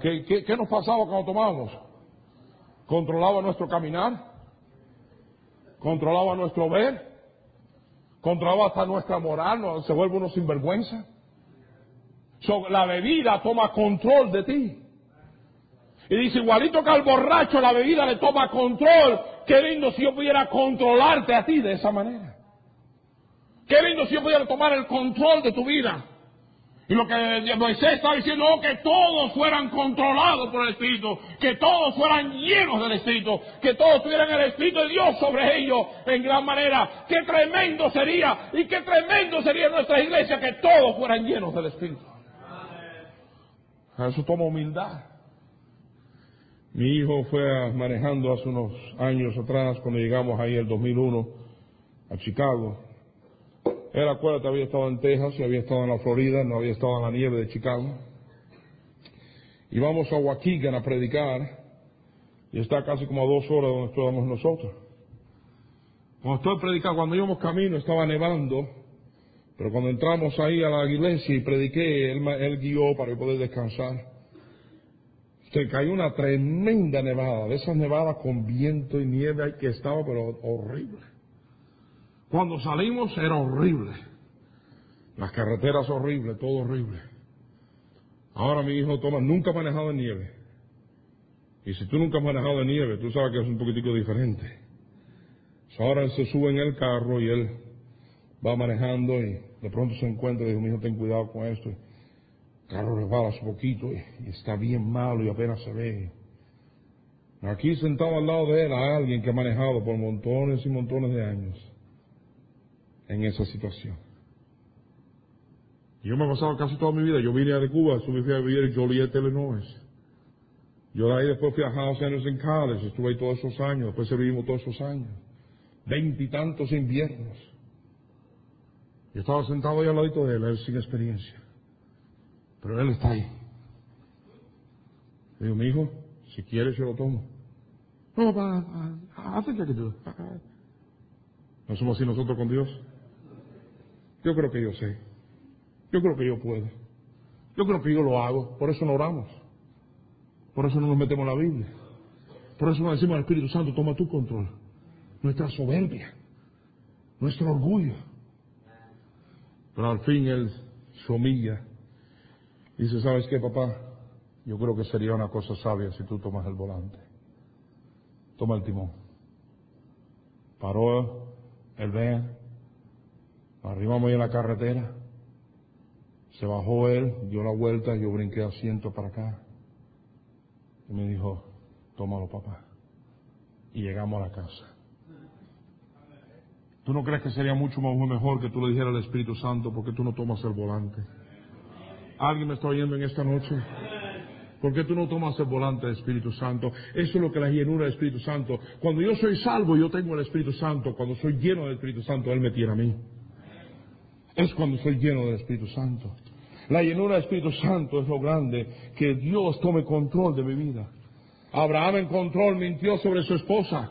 ¿Qué, nos pasaba cuando tomábamos? Controlaba nuestro caminar, controlaba nuestro ver, controlaba hasta nuestra moral, se vuelve uno sinvergüenza. So, la bebida toma control de ti. Y dice, igualito que al borracho la bebida le toma control, qué lindo si yo pudiera controlarte a ti de esa manera. Qué lindo si yo pudiera tomar el control de tu vida. Y lo que Moisés está diciendo, oh, que todos fueran controlados por el Espíritu, que todos fueran llenos del Espíritu, que todos tuvieran el Espíritu de Dios sobre ellos en gran manera. Qué tremendo sería, y qué tremendo sería nuestra iglesia que todos fueran llenos del Espíritu. Eso toma humildad. Mi hijo fue manejando hace unos años atrás, cuando llegamos ahí el 2001 a Chicago. Él, acuérdate, había estado en Texas había estado en la Florida, no había estado en la nieve de Chicago. Y vamos a Waukegan a predicar, y está casi como a dos horas donde estábamos nosotros. Cuando estoy predicando, cuando íbamos camino estaba nevando, pero cuando entramos ahí a la iglesia y prediqué, él, él guió para poder descansar. Se cayó una tremenda nevada, de esas nevadas con viento y nieve que estaba, pero horrible. Cuando salimos era horrible. Las carreteras horribles, todo horrible. Ahora mi hijo Tomás nunca ha manejado en nieve. Y si tú nunca has manejado en nieve, tú sabes que es un poquitico diferente. ahora él se sube en el carro y él va manejando y de pronto se encuentra y dice, mi hijo, ten cuidado con esto. El carro resbala un poquito y, está bien malo y apenas se ve. Aquí sentado al lado de él a alguien que ha manejado por montones y montones de años en esa situación. Yo me he pasado casi toda mi vida. Yo vine de Cuba, subí a vivir en Joliet, Illinois. Yo de ahí después fui a House Anderson College, estuve ahí todos esos años, después vivimos todos esos años. Veintitantos inviernos. Yo estaba sentado ahí al ladito de él, él sin experiencia. Pero él está ahí. Le digo, mi hijo, si quieres yo lo tomo. No, papá, I think I can do it. ¿No somos así nosotros con Dios? Yo creo que yo sé. Yo creo que yo puedo. Yo creo que yo lo hago. Por eso no oramos. Por eso no nos metemos en la Biblia. Por eso no decimos al Espíritu Santo, toma tu control. Nuestra soberbia. Nuestro orgullo. Pero al fin Él se humilla. Dice, ¿sabes qué, papá? yo creo que sería una cosa sabia si tú tomas el volante. Toma el timón. Paró el ven, arribamos ahí en la carretera, se bajó él, dio la vuelta, yo brinqué asiento para acá. Y me dijo, tómalo papá. Y llegamos a la casa. ¿Tú no crees que sería mucho mejor que tú le dijeras al Espíritu Santo porque tú no tomas el volante? ¿Alguien me está oyendo en esta noche? ¿Por qué tú no tomas el volante del Espíritu Santo? Eso es lo que la llenura del Espíritu Santo. Cuando yo soy salvo, yo tengo el Espíritu Santo. Cuando soy lleno del Espíritu Santo, Él me tiene a mí. Es cuando soy lleno del Espíritu Santo. La llenura del Espíritu Santo es lo grande, que Dios tome control de mi vida. Abraham en control mintió sobre su esposa.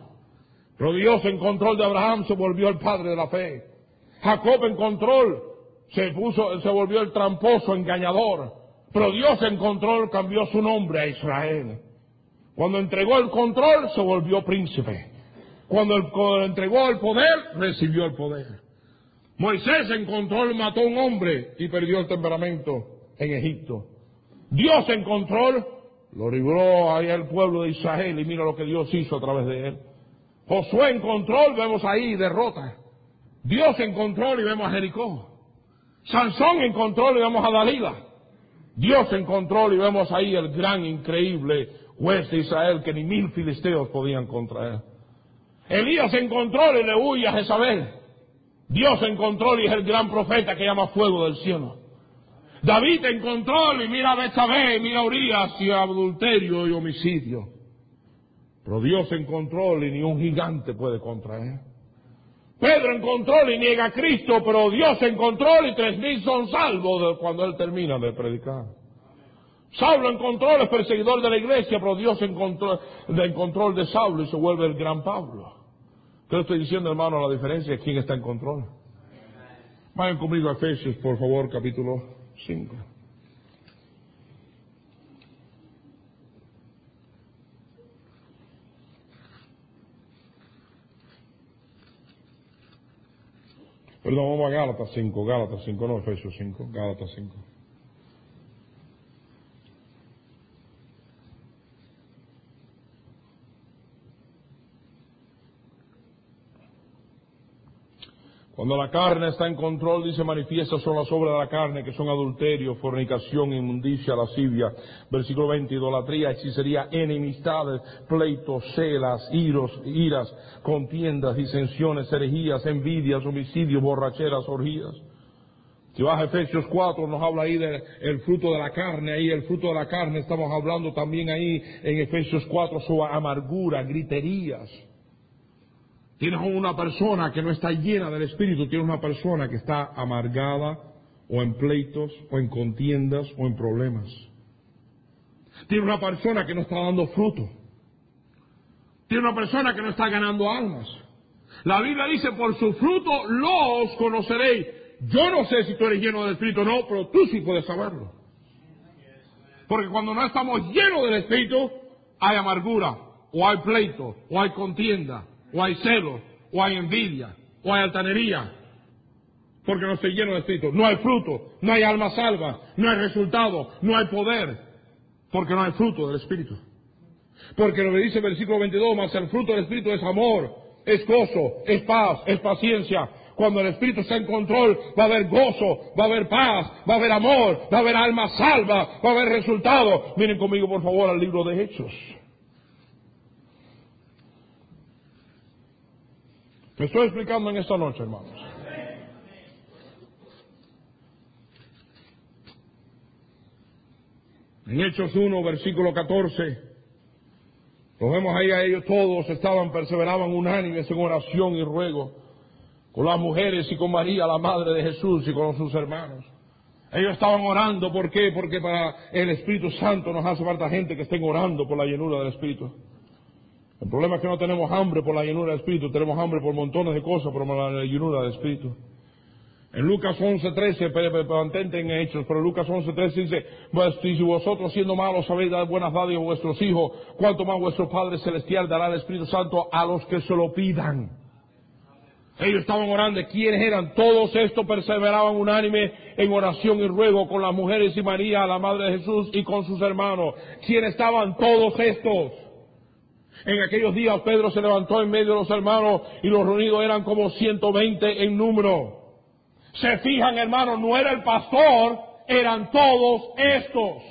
Pero Dios en control de Abraham se volvió el padre de la fe. Jacob en control se puso, se volvió el tramposo, engañador. Pero Dios en control cambió su nombre a Israel. Cuando entregó el control se volvió príncipe. Cuando, entregó el poder, recibió el poder. Moisés en control mató a un hombre y perdió el temperamento en Egipto. Dios en control lo libró ahí al pueblo de Israel y mira lo que Dios hizo a través de él. Josué en control, vemos ahí derrota. Dios en control y vemos a Jericó. Sansón en control y vemos a Dalila. Dios en control y vemos ahí el gran, increíble juez de Israel que ni mil filisteos podían contra Elías en control y le huye a Jezabel. Dios en control y es el gran profeta que llama fuego del cielo. David en control y mira a Betsabé, mira a Urias y adulterio y homicidio. Pero Dios en control y ni un gigante puede contraer. Pedro en control y niega a Cristo, pero Dios en control y tres mil son salvos cuando él termina de predicar. Saulo en control es perseguidor de la iglesia, pero Dios en control, en control de Saulo y se vuelve el gran Pablo. ¿Qué estoy diciendo, hermano? La diferencia es quién está en control. Vayan conmigo a Efesios, por favor, capítulo 5. Perdón, vamos a Gálatas 5, Gálatas 5, no Efesios 5, Gálatas 5. Cuando la carne está en control, dice, manifiesta son las obras de la carne, que son adulterio, fornicación, inmundicia, lascivia. Versículo 20, idolatría, hechicería, enemistades, pleitos, celas, iros, iras, contiendas, disensiones, herejías, envidias, homicidios, borracheras, orgías. Si vas a Efesios 4, nos habla ahí del fruto de la carne, ahí el fruto de la carne, estamos hablando también ahí en Efesios 4 sobre amargura, griterías Tienes una persona que no está llena del Espíritu, tienes una persona que está amargada o en pleitos o en contiendas o en problemas. Tienes una persona que no está dando fruto. Tienes una persona que no está ganando almas. La Biblia dice, por su fruto los conoceréis. Yo no sé si tú eres lleno del Espíritu o no, pero tú sí puedes saberlo. Porque cuando no estamos llenos del Espíritu, hay amargura, o hay pleito, o hay contienda, o hay celo, o hay envidia, o hay altanería, porque no estoy lleno de espíritu. No hay fruto, no hay alma salva, no hay resultado, no hay poder, porque no hay fruto del espíritu. Porque lo que dice el versículo 22, más el fruto del espíritu es amor, es gozo, es paz, es paciencia. Cuando el espíritu está en control, va a haber gozo, va a haber paz, va a haber amor, va a haber alma salva, va a haber resultado. Miren conmigo por favor al libro de Hechos. Me estoy explicando en esta noche, hermanos. En Hechos 1, versículo 14, los vemos ahí a ellos todos, estaban, perseveraban unánimes en oración y ruego, con las mujeres y con María, la madre de Jesús, y con sus hermanos. Ellos estaban orando, ¿por qué? Porque para el Espíritu Santo nos hace falta gente que estén orando por la llenura del Espíritu. El problema es que no tenemos hambre por la llenura del Espíritu, tenemos hambre por montones de cosas, por la llenura del Espíritu. En Lucas 11.13, mantente en hechos, pero Lucas 11.13 dice, pues, si vosotros siendo malos sabéis dar buenas dádivas a vuestros hijos, cuanto más vuestro Padre Celestial dará el Espíritu Santo a los que se lo pidan. Ellos estaban orando. ¿Quiénes eran? Todos estos perseveraban unánime en oración y ruego con las mujeres y María, la Madre de Jesús, y con sus hermanos. ¿Quiénes estaban todos estos? En aquellos días Pedro se levantó en medio de los hermanos y los reunidos eran como 120 en número. Se fijan, hermanos, no era el pastor, eran todos estos.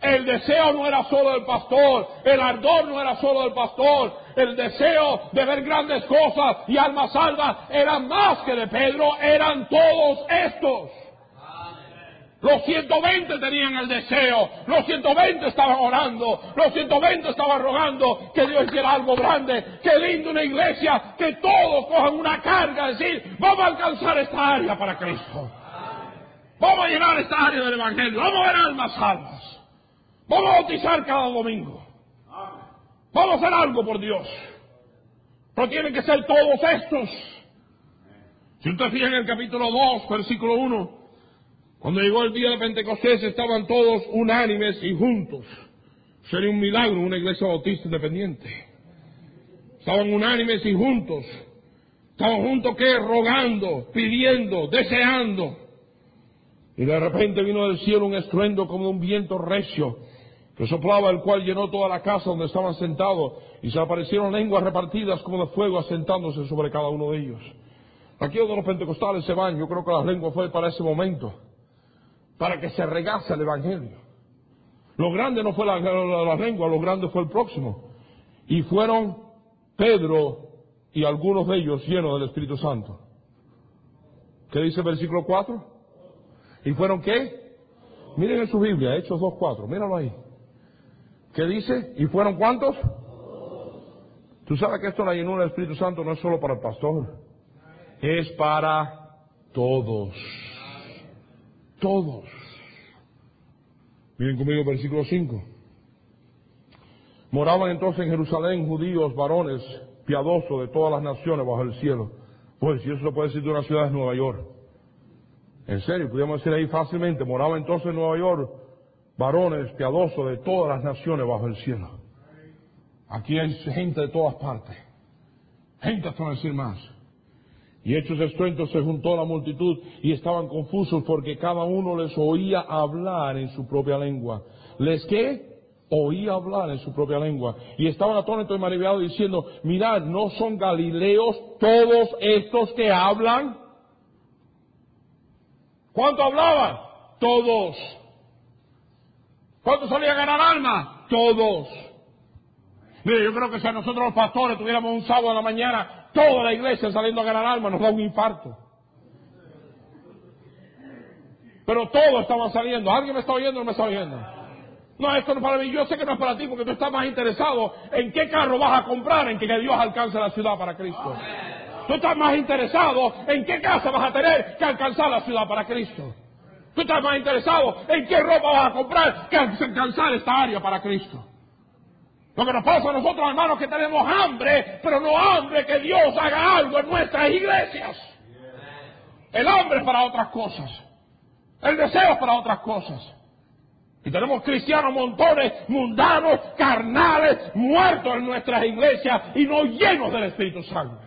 El deseo no era solo del pastor, el ardor no era solo del pastor, el deseo de ver grandes cosas y almas salvas era más que de Pedro, eran todos estos. Los 120 tenían el deseo, los 120 estaban orando, los 120 estaban rogando que Dios hiciera algo grande, que lindo una iglesia, que todos cojan una carga, decir, vamos a alcanzar esta área para Cristo. Vamos a llenar esta área del Evangelio, vamos a ver almas salvas. Vamos a bautizar cada domingo. Vamos a hacer algo por Dios. Pero tienen que ser todos estos. Si usted fija en el capítulo 2, versículo 1, cuando llegó el día de Pentecostés estaban todos unánimes y juntos. Sería un milagro una iglesia bautista independiente. Estaban unánimes y juntos. Estaban juntos que rogando, pidiendo, deseando. Y de repente vino del cielo un estruendo como un viento recio que soplaba, el cual llenó toda la casa donde estaban sentados, y se aparecieron lenguas repartidas como de fuego asentándose sobre cada uno de ellos. Aquí donde los pentecostales se van, yo creo que las lenguas fue para ese momento, para que se regase el Evangelio. Lo grande no fue la, lengua, lo grande fue el próximo. Y fueron Pedro y algunos de ellos llenos del Espíritu Santo. ¿Qué dice el versículo 4? ¿Y fueron qué? Miren en su Biblia, Hechos 2.4, míralo ahí. ¿Qué dice? ¿Y fueron cuántos? Tú sabes que esto la llenura del Espíritu Santo no es solo para el pastor, es para todos. Todos. Miren conmigo versículo 5. Moraban entonces en Jerusalén judíos, varones, piadosos de todas las naciones bajo el cielo. Pues si eso se puede decir de una ciudad es Nueva York. En serio, podríamos decir ahí fácilmente, moraba entonces en Nueva York varones piadosos de todas las naciones bajo el cielo. Aquí hay gente de todas partes. Gente hasta no decir más. Y hechos esto se juntó la multitud y estaban confusos porque cada uno les oía hablar en su propia lengua. ¿Les qué? Oía hablar en su propia lengua. Y estaban atónitos y maravillados diciendo, mirad, ¿no son galileos todos estos que hablan? ¿Cuánto hablaban? Todos. ¿Cuántos solían ganar almas? Todos. Mire, yo creo que si a nosotros los pastores tuviéramos un sábado a la mañana, toda la iglesia saliendo a ganar almas, nos da un infarto. Pero todos estaban saliendo. ¿Alguien me está oyendo o no me está oyendo? No, esto no es para mí. Yo sé que no es para ti porque tú estás más interesado en qué carro vas a comprar, en que Dios alcance la ciudad para Cristo. Tú estás más interesado en qué casa vas a tener que alcanzar la ciudad para Cristo. Tú estás más interesado en qué ropa vas a comprar que alcanzar esta área para Cristo. Lo que nos pasa a nosotros, hermanos, que tenemos hambre, pero no hambre que Dios haga algo en nuestras iglesias. El hambre es para otras cosas. El deseo es para otras cosas. Y tenemos cristianos montones mundanos, carnales, muertos en nuestras iglesias y no llenos del Espíritu Santo.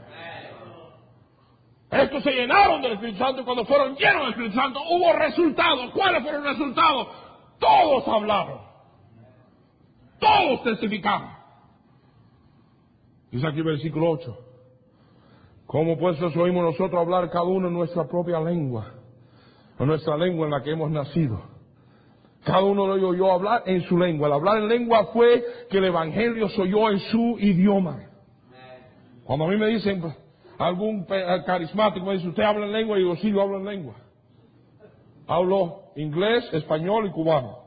Estos se llenaron del Espíritu Santo y cuando fueron llenos del Espíritu Santo hubo resultados. ¿Cuáles fueron los resultados? Todos hablaron. Todos testificaron. Dice aquí versículo 8. ¿Cómo pues os oímos nosotros hablar cada uno en nuestra propia lengua? En nuestra lengua en la que hemos nacido. Cada uno lo oyó hablar en su lengua. El hablar en lengua fue que el Evangelio se oyó en su idioma. Cuando a mí me dicen, algún carismático me dice, ¿usted habla en lengua? Y yo, sí, yo hablo en lengua. Hablo inglés, español y cubano.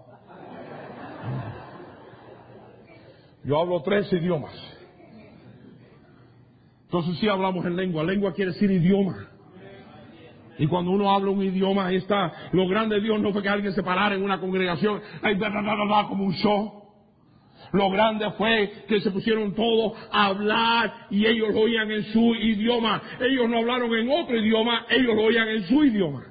Yo hablo tres idiomas. Entonces sí hablamos en lengua. Lengua quiere decir idioma. Y cuando uno habla un idioma, está. Lo grande de Dios no fue que alguien se parara en una congregación, ahí, como un show. Lo grande fue que se pusieron todos a hablar y ellos lo oían en su idioma. Ellos no hablaron en otro idioma, ellos lo oían en su idioma.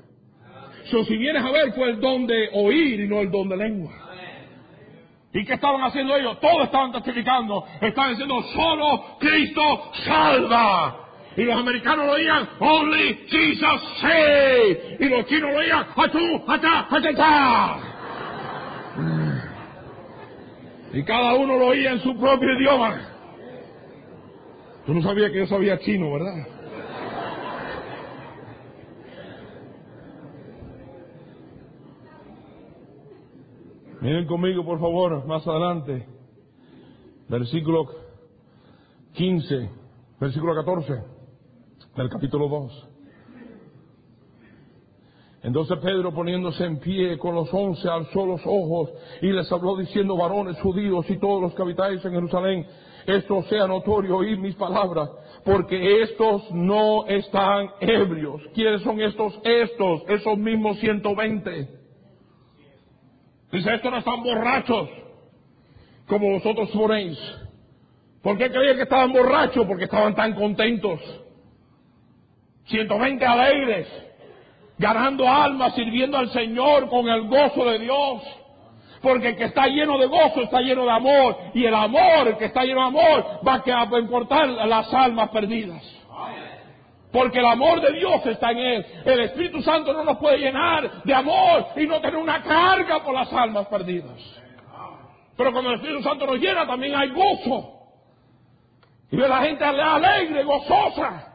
So, si vienes a ver, fue el don de oír y no el don de lengua. ¿Y qué estaban haciendo ellos? Todos estaban testificando. Estaban diciendo, solo Cristo salva. Y los americanos lo oían, Only Jesus say. Y los chinos lo oían, Achú, Achá, Achá. Y cada uno lo oía en su propio idioma. Tú no sabías que yo sabía chino, ¿verdad? Miren conmigo, por favor, más adelante. Versículo 15, versículo 14 del capítulo 2. Entonces Pedro poniéndose en pie con los once alzó los ojos y les habló diciendo varones judíos y todos los que habitáis en Jerusalén, esto sea notorio, oír mis palabras, porque estos no están ebrios. ¿Quiénes son estos? Estos, esos mismos 120. Dice, estos no están borrachos, como vosotros ponéis. ¿Por qué creían que estaban borrachos? Porque estaban tan contentos. 120 alegres, ganando almas, sirviendo al Señor con el gozo de Dios. Porque el que está lleno de gozo está lleno de amor. Y el amor, el que está lleno de amor, va a importar las almas perdidas. Porque el amor de Dios está en Él. El Espíritu Santo no nos puede llenar de amor y no tener una carga por las almas perdidas. Pero cuando el Espíritu Santo nos llena también hay gozo. Y ve la gente alegre, gozosa.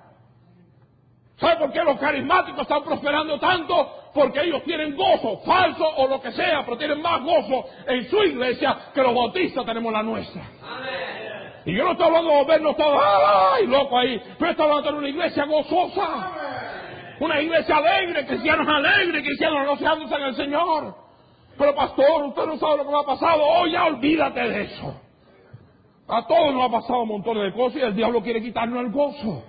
¿Sabe por qué los carismáticos están prosperando tanto? Porque ellos tienen gozo, falso o lo que sea, pero tienen más gozo en su iglesia que los bautistas tenemos la nuestra. Y yo no estoy hablando de vernos todos, ¡ay, loco ahí! Pero estoy hablando de una iglesia gozosa. Una iglesia alegre, cristianos alegres, cristianos negociándose en el Señor. Pero pastor, usted no sabe lo que me ha pasado. Oh, ya olvídate de eso. A todos nos ha pasado un montón de cosas y el diablo quiere quitarnos el gozo.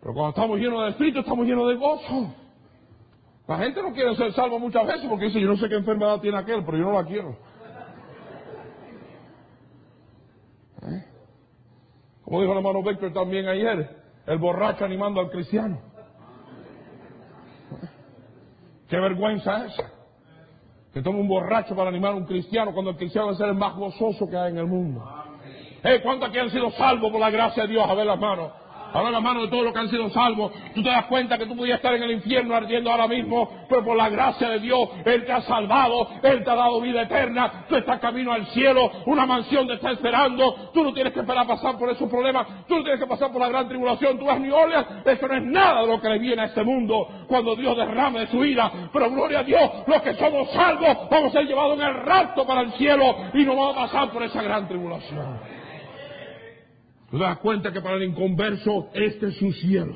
Pero cuando estamos llenos de espíritu, estamos llenos de gozo. La gente no quiere ser salvo muchas veces porque dice, yo no sé qué enfermedad tiene aquel, pero yo no la quiero. ¿Eh? Como dijo el hermano Víctor también ayer, el borracho animando al cristiano. ¿Eh? Qué vergüenza es que tome un borracho para animar a un cristiano cuando el cristiano es el más gozoso que hay en el mundo. Eh, ¿Cuántos aquí han sido salvos por la gracia de Dios? A ver las manos. Ahora la mano de todos los que han sido salvos. Tú te das cuenta que tú podías estar en el infierno ardiendo ahora mismo, pero por la gracia de Dios, Él te ha salvado, Él te ha dado vida eterna, tú estás camino al cielo, una mansión te está esperando, tú no tienes que esperar a pasar por esos problemas, tú no tienes que pasar por la gran tribulación, tú vas ni Orleans, eso no es nada de lo que le viene a este mundo cuando Dios derrame de su ira, pero gloria a Dios, los que somos salvos vamos a ser llevados en el rapto para el cielo y no vamos a pasar por esa gran tribulación. Tú das cuenta que para el inconverso este es su cielo.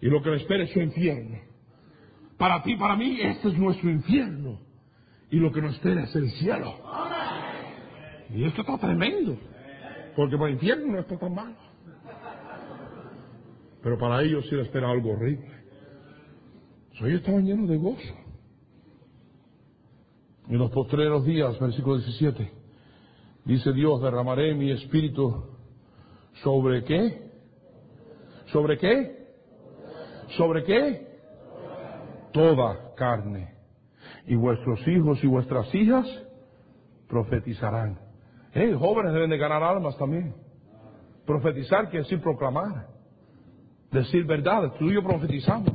Y lo que le espera es su infierno. Para ti, para mí, este es nuestro infierno. Y lo que nos espera es el cielo. Y esto está tremendo. Porque para el infierno no está tan malo. Pero para ellos sí le espera algo horrible. ellos estaban llenos de gozo. En los postreros días, versículo 17, dice Dios, derramaré mi espíritu ¿Sobre qué? ¿Sobre qué? ¿Sobre qué? Toda carne. Y vuestros hijos y vuestras hijas profetizarán. Eh, jóvenes deben de ganar almas también. Profetizar quiere decir proclamar. Decir verdad. Tú y yo profetizamos.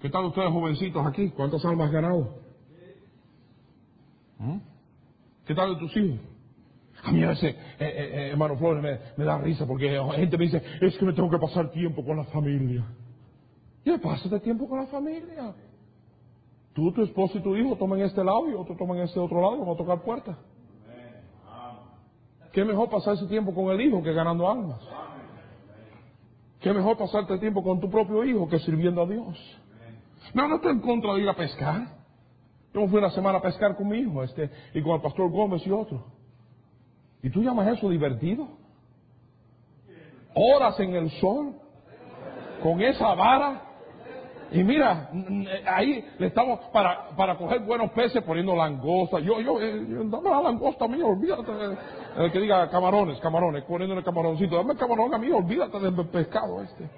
¿Qué tal ustedes jovencitos aquí? ¿Cuántas almas han ganado? ¿Mm? ¿Qué tal de tus hijos? A mí a veces, hermano Flores, me, da risa porque la gente me dice, es que me tengo que pasar tiempo con la familia. Y pásate tiempo con la familia. Tú, tu esposo y tu hijo tomen este lado y otro tomen este otro lado vamos a tocar puertas. ¿Qué mejor pasar ese tiempo con el hijo que ganando almas? ¿Qué mejor pasarte tiempo con tu propio hijo que sirviendo a Dios? No, no estoy en contra de ir a pescar. Yo fui una semana a pescar con mi hijo este, y con el pastor Gómez y otro. ¿Y tú llamas eso divertido? Horas en el sol, con esa vara. Y mira, ahí le estamos para, para coger buenos peces poniendo langosta. Yo, yo, eh, dame la langosta a mí, olvídate. El que diga camarones, camarones, poniéndole camaroncito. Dame el camarón a mí, olvídate del pescado este.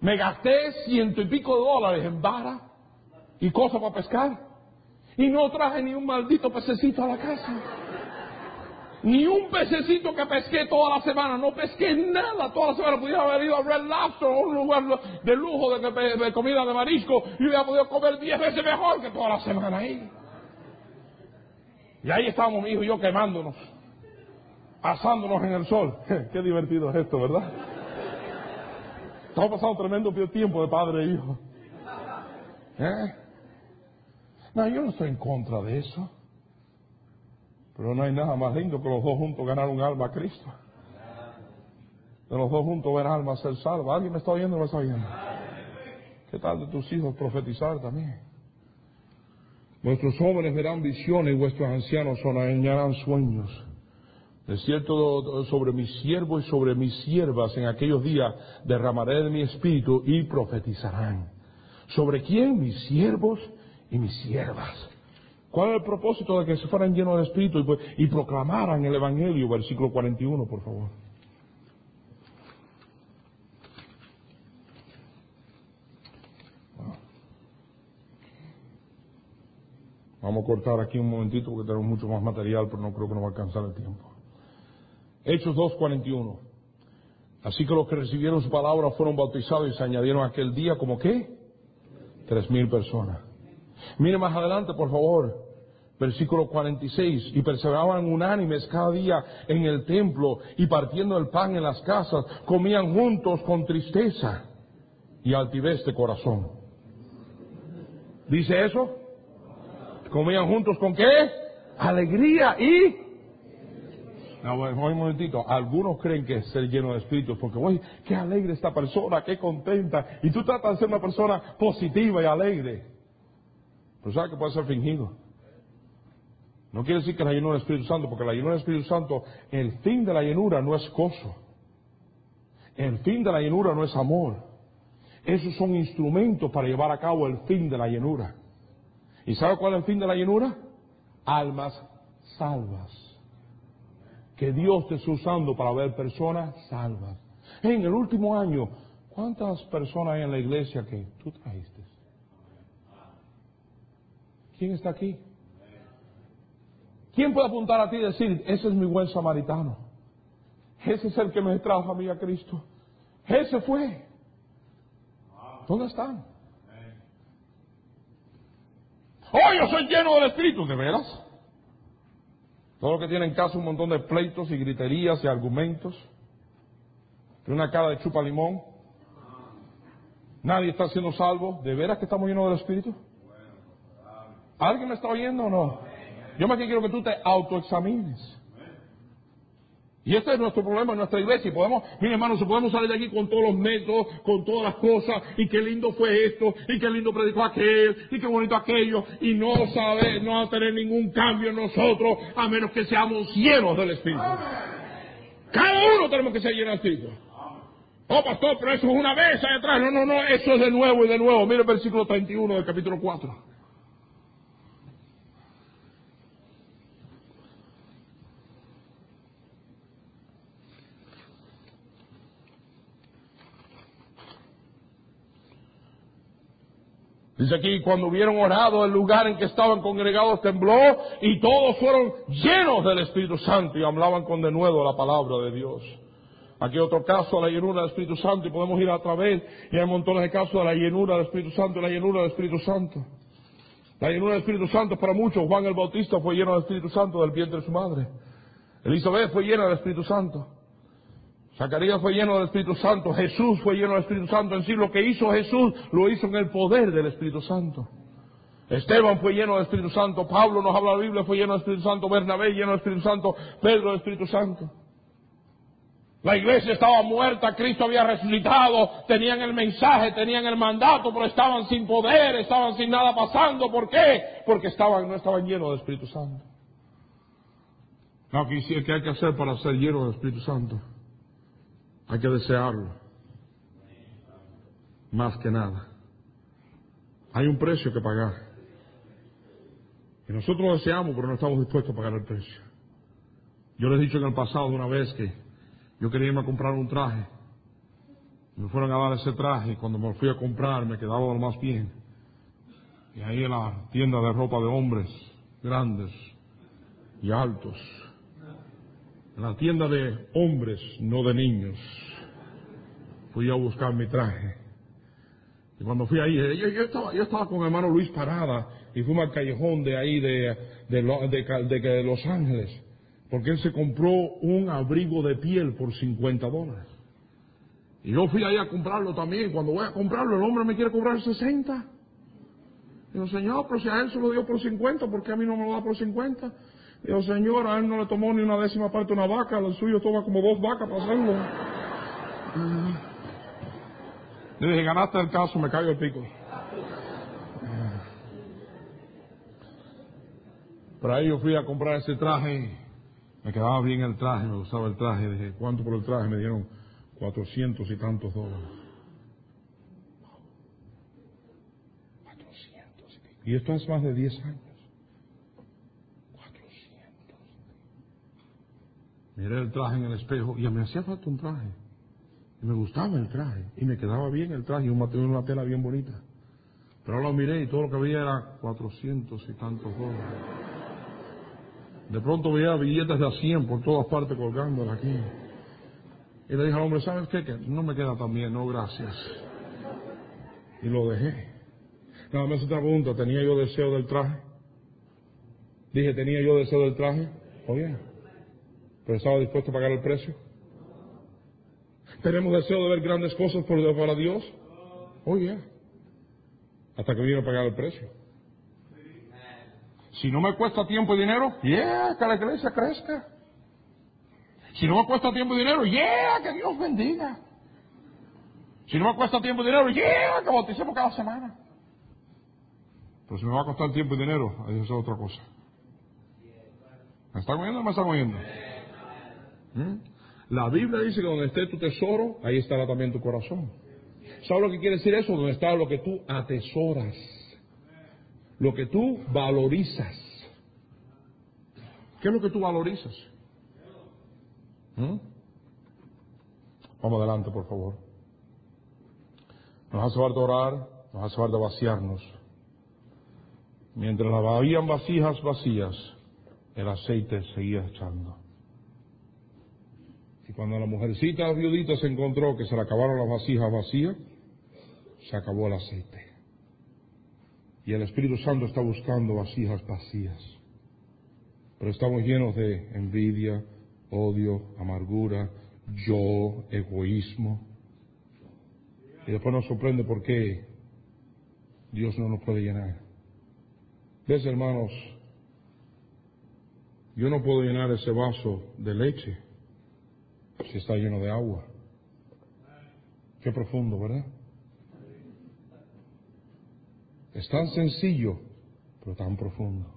Me gasté ciento y pico de dólares en vara y cosas para pescar. Y no traje ni un maldito pececito a la casa. Ni un pececito que pesqué toda la semana, no pesqué nada toda la semana. Pudiera haber ido a Red Lobster un lugar de lujo de, de comida de marisco y hubiera podido comer diez veces mejor que toda la semana ahí. Y ahí estábamos mi hijo y yo quemándonos, asándonos en el sol. Qué divertido es esto, ¿verdad? Estamos pasando tremendo tiempo de padre e hijo. ¿Eh? No, yo no estoy en contra de eso. Pero no hay nada más lindo que los dos juntos ganar un alma a Cristo. De los dos juntos ver almas ser salvas. ¿Alguien me está oyendo o me está oyendo? ¿Qué tal de tus hijos profetizar también? Vuestros jóvenes verán visiones y vuestros ancianos soñarán sueños. De cierto, sobre mis siervos y sobre mis siervas en aquellos días derramaré de mi espíritu y profetizarán. ¿Sobre quién? Mis siervos y mis siervas. ¿Cuál es el propósito de que se fueran llenos de espíritu y, pues, proclamaran el Evangelio? Versículo 41, por favor. Vamos a cortar aquí un momentito porque tenemos mucho más material, pero no creo que nos va a alcanzar el tiempo. Hechos 2.41. Así que los que recibieron su palabra fueron bautizados y se añadieron aquel día como qué? Tres mil personas. Mire más adelante, por favor. Versículo 46. Y perseveraban unánimes cada día en el templo y partiendo el pan en las casas, comían juntos con tristeza y altivez de corazón. ¿Dice eso? ¿Comían juntos con qué? Alegría y... No, bueno, un momentito. Algunos creen que es ser lleno de espíritu, porque, oye, qué alegre esta persona, qué contenta. Y tú tratas de ser una persona positiva y alegre. Pero sabes que puede ser fingido. No quiere decir que la llenura del Espíritu Santo, porque la llenura del Espíritu Santo, el fin de la llenura no es gozo. El fin de la llenura no es amor. Esos son instrumentos para llevar a cabo el fin de la llenura. ¿Y sabe cuál es el fin de la llenura? Almas salvas. Que Dios te está usando para ver personas salvas. En el último año, ¿cuántas personas hay en la iglesia que tú trajiste? ¿Quién está aquí? ¿Quién puede apuntar a ti y decir, ese es mi buen samaritano? Ese es el que me trajo a mí a Cristo. Ese fue. ¿Dónde están? Oh, yo soy lleno del Espíritu, ¿de veras? Todo lo que tiene en casa un montón de pleitos y griterías y argumentos. De una cara de chupa limón. Nadie está siendo salvo. ¿De veras que estamos llenos del Espíritu? ¿Alguien me está oyendo o no? Yo más que quiero que tú te autoexamines. Y este es nuestro problema en nuestra iglesia. Y podemos, mire hermano, si podemos salir de aquí con todos los métodos, con todas las cosas, y qué lindo fue esto, y qué lindo predicó aquel, y qué bonito aquello, y no saber, no va a tener ningún cambio en nosotros, a menos que seamos llenos del Espíritu. Cada uno tenemos que ser llenos del Espíritu. Oh, pastor, pero eso es una vez ahí atrás. No, no, no, eso es de nuevo y de nuevo. Mire el versículo 31 del capítulo 4. Dice aquí, cuando hubieron orado, el lugar en que estaban congregados tembló y todos fueron llenos del Espíritu Santo y hablaban con denuedo la palabra de Dios. Aquí otro caso de la llenura del Espíritu Santo y podemos ir a través y hay montones de casos de la llenura del Espíritu Santo la llenura del Espíritu Santo. La llenura del Espíritu Santo para muchos. Juan el Bautista fue lleno del Espíritu Santo del vientre de su madre. Elizabeth fue llena del Espíritu Santo. Zacarías fue lleno del Espíritu Santo, Jesús fue lleno del Espíritu Santo, en sí lo que hizo Jesús lo hizo en el poder del Espíritu Santo. Esteban fue lleno del Espíritu Santo, Pablo nos habla la Biblia, fue lleno del Espíritu Santo, Bernabé lleno del Espíritu Santo, Pedro del Espíritu Santo. La iglesia estaba muerta, Cristo había resucitado, tenían el mensaje, tenían el mandato, pero estaban sin poder, estaban sin nada pasando. ¿Por qué? Porque estaban, no estaban llenos del Espíritu Santo. ¿qué hay que hacer para ser lleno del Espíritu Santo? Hay que desearlo. Más que nada. Hay un precio que pagar. Y nosotros lo deseamos, pero no estamos dispuestos a pagar el precio. Yo les he dicho en el pasado una vez que yo quería irme a comprar un traje. Me fueron a dar ese traje y cuando me fui a comprar me quedaba lo más bien. Y ahí en la tienda de ropa de hombres, grandes y altos. La tienda de hombres, no de niños, fui a buscar mi traje. Y cuando fui ahí, yo, estaba, yo estaba con mi hermano Luis Parada y fuimos al callejón de ahí de, de, de- de Los Ángeles, porque él se compró un abrigo de piel por 50 dólares. Y yo fui ahí a comprarlo también. Cuando voy a comprarlo, el hombre me quiere cobrar 60. Digo, señor, pero si a él se lo dio por 50, ¿por qué a mí no me lo da por 50? Digo, señor, a él no le tomó ni una décima parte una vaca, lo suyo toma como dos vacas para hacerlo. Le dije, ganaste el caso, me caigo el pico. Pero ahí yo fui a comprar ese traje. Me quedaba bien el traje, me gustaba el traje. Dije, ¿cuánto por el traje? Me dieron cuatrocientos y tantos dólares. Cuatrocientos y pico. Y esto hace más de 10 años. Cuatrocientos. Miré el traje en el espejo y me hacía falta un traje. Y me gustaba el traje. Y me quedaba bien el traje y un material, una tela bien bonita. Pero lo miré y todo lo que veía era cuatrocientos y tantos dólares. De pronto veía billetes de a 100 por todas partes colgando aquí. Y le dije al hombre, ¿sabes qué? Que no me queda tan bien, no, gracias. Y lo dejé. Nada más otra pregunta, ¿tenía yo deseo del traje? Dije, ¿tenía yo deseo del traje? Oye, ¿pero estaba dispuesto a pagar el precio? ¿Tenemos deseo de ver grandes cosas por, para Dios? Oye, hasta que vino a pagar el precio. Si no me cuesta tiempo y dinero, yeah, que la iglesia crezca. Si no me cuesta tiempo y dinero, yeah, que Dios bendiga. Si no me cuesta tiempo y dinero, yeah, que bauticemos cada semana. Pero si me va a costar tiempo y dinero, eso es otra cosa. ¿Me están oyendo o me están oyendo? ¿Mm? La Biblia dice que donde esté tu tesoro, ahí estará también tu corazón. ¿Sabes lo que quiere decir eso? Donde está lo que tú atesoras lo que tú valorizas. ¿Qué es lo que tú valorizas? ¿Mm? Vamos adelante, por favor. Nos hace falta orar, nos hace falta vaciarnos. Mientras la habían vasijas vacías, el aceite seguía echando. Cuando la mujercita viudita se encontró que se le acabaron las vasijas vacías, se acabó el aceite. Y el Espíritu Santo está buscando vasijas vacías. Pero estamos llenos de envidia, odio, amargura, yo, egoísmo. Y después nos sorprende por qué Dios no nos puede llenar. ¿Ves, hermanos? Yo no puedo llenar ese vaso de leche si está lleno de agua. Qué profundo, ¿verdad? Es tan sencillo, pero tan profundo.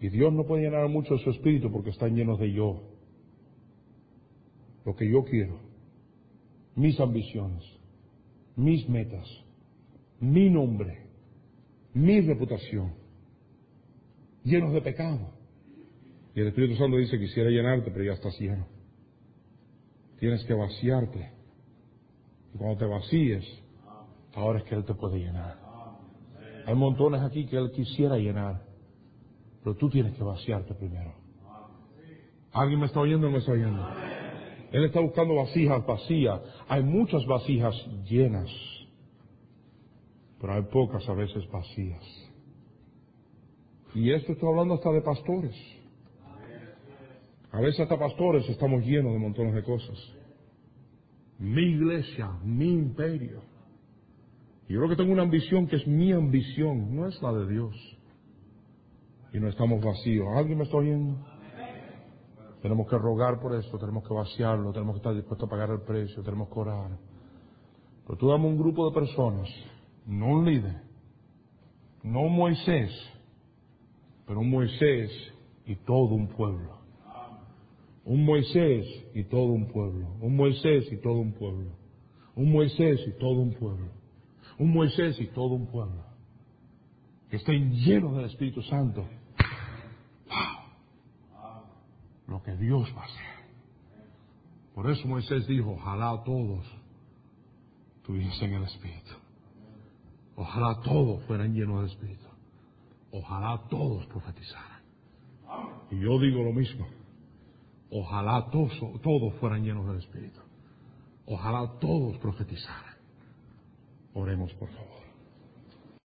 Y Dios no puede llenar mucho de su espíritu porque están llenos de yo. Lo que yo quiero, mis ambiciones, mis metas, mi nombre, mi reputación, llenos de pecado. Y el Espíritu Santo dice, quisiera llenarte, pero ya estás lleno. Tienes que vaciarte. Y cuando te vacíes, ahora es que Él te puede llenar. Hay montones aquí que Él quisiera llenar, pero tú tienes que vaciarte primero. ¿Alguien me está oyendo o me está oyendo? Él está buscando vasijas vacías. Hay muchas vasijas llenas, pero hay pocas a veces vacías. Y esto estoy hablando hasta de pastores. A veces hasta pastores estamos llenos de montones de cosas. Mi iglesia, mi imperio. Yo creo que tengo una ambición que es mi ambición, no es la de Dios. Y no estamos vacíos. ¿Alguien me está oyendo? Tenemos que rogar por esto, tenemos que vaciarlo, tenemos que estar dispuestos a pagar el precio, tenemos que orar. Pero tú dame un grupo de personas, no un líder, no un Moisés, pero un Moisés y todo un pueblo. Un Moisés y todo un pueblo. Un Moisés y todo un pueblo. Un Moisés y todo un pueblo. Un Moisés y todo un pueblo. Que estén llenos del Espíritu Santo. Lo que Dios va a hacer. Por eso Moisés dijo, ojalá todos tuviesen el Espíritu. Ojalá todos fueran llenos del Espíritu. Ojalá todos profetizaran. Y yo digo lo mismo. Ojalá todos, todos fueran llenos del Espíritu. Ojalá todos profetizaran. Oremos, por favor.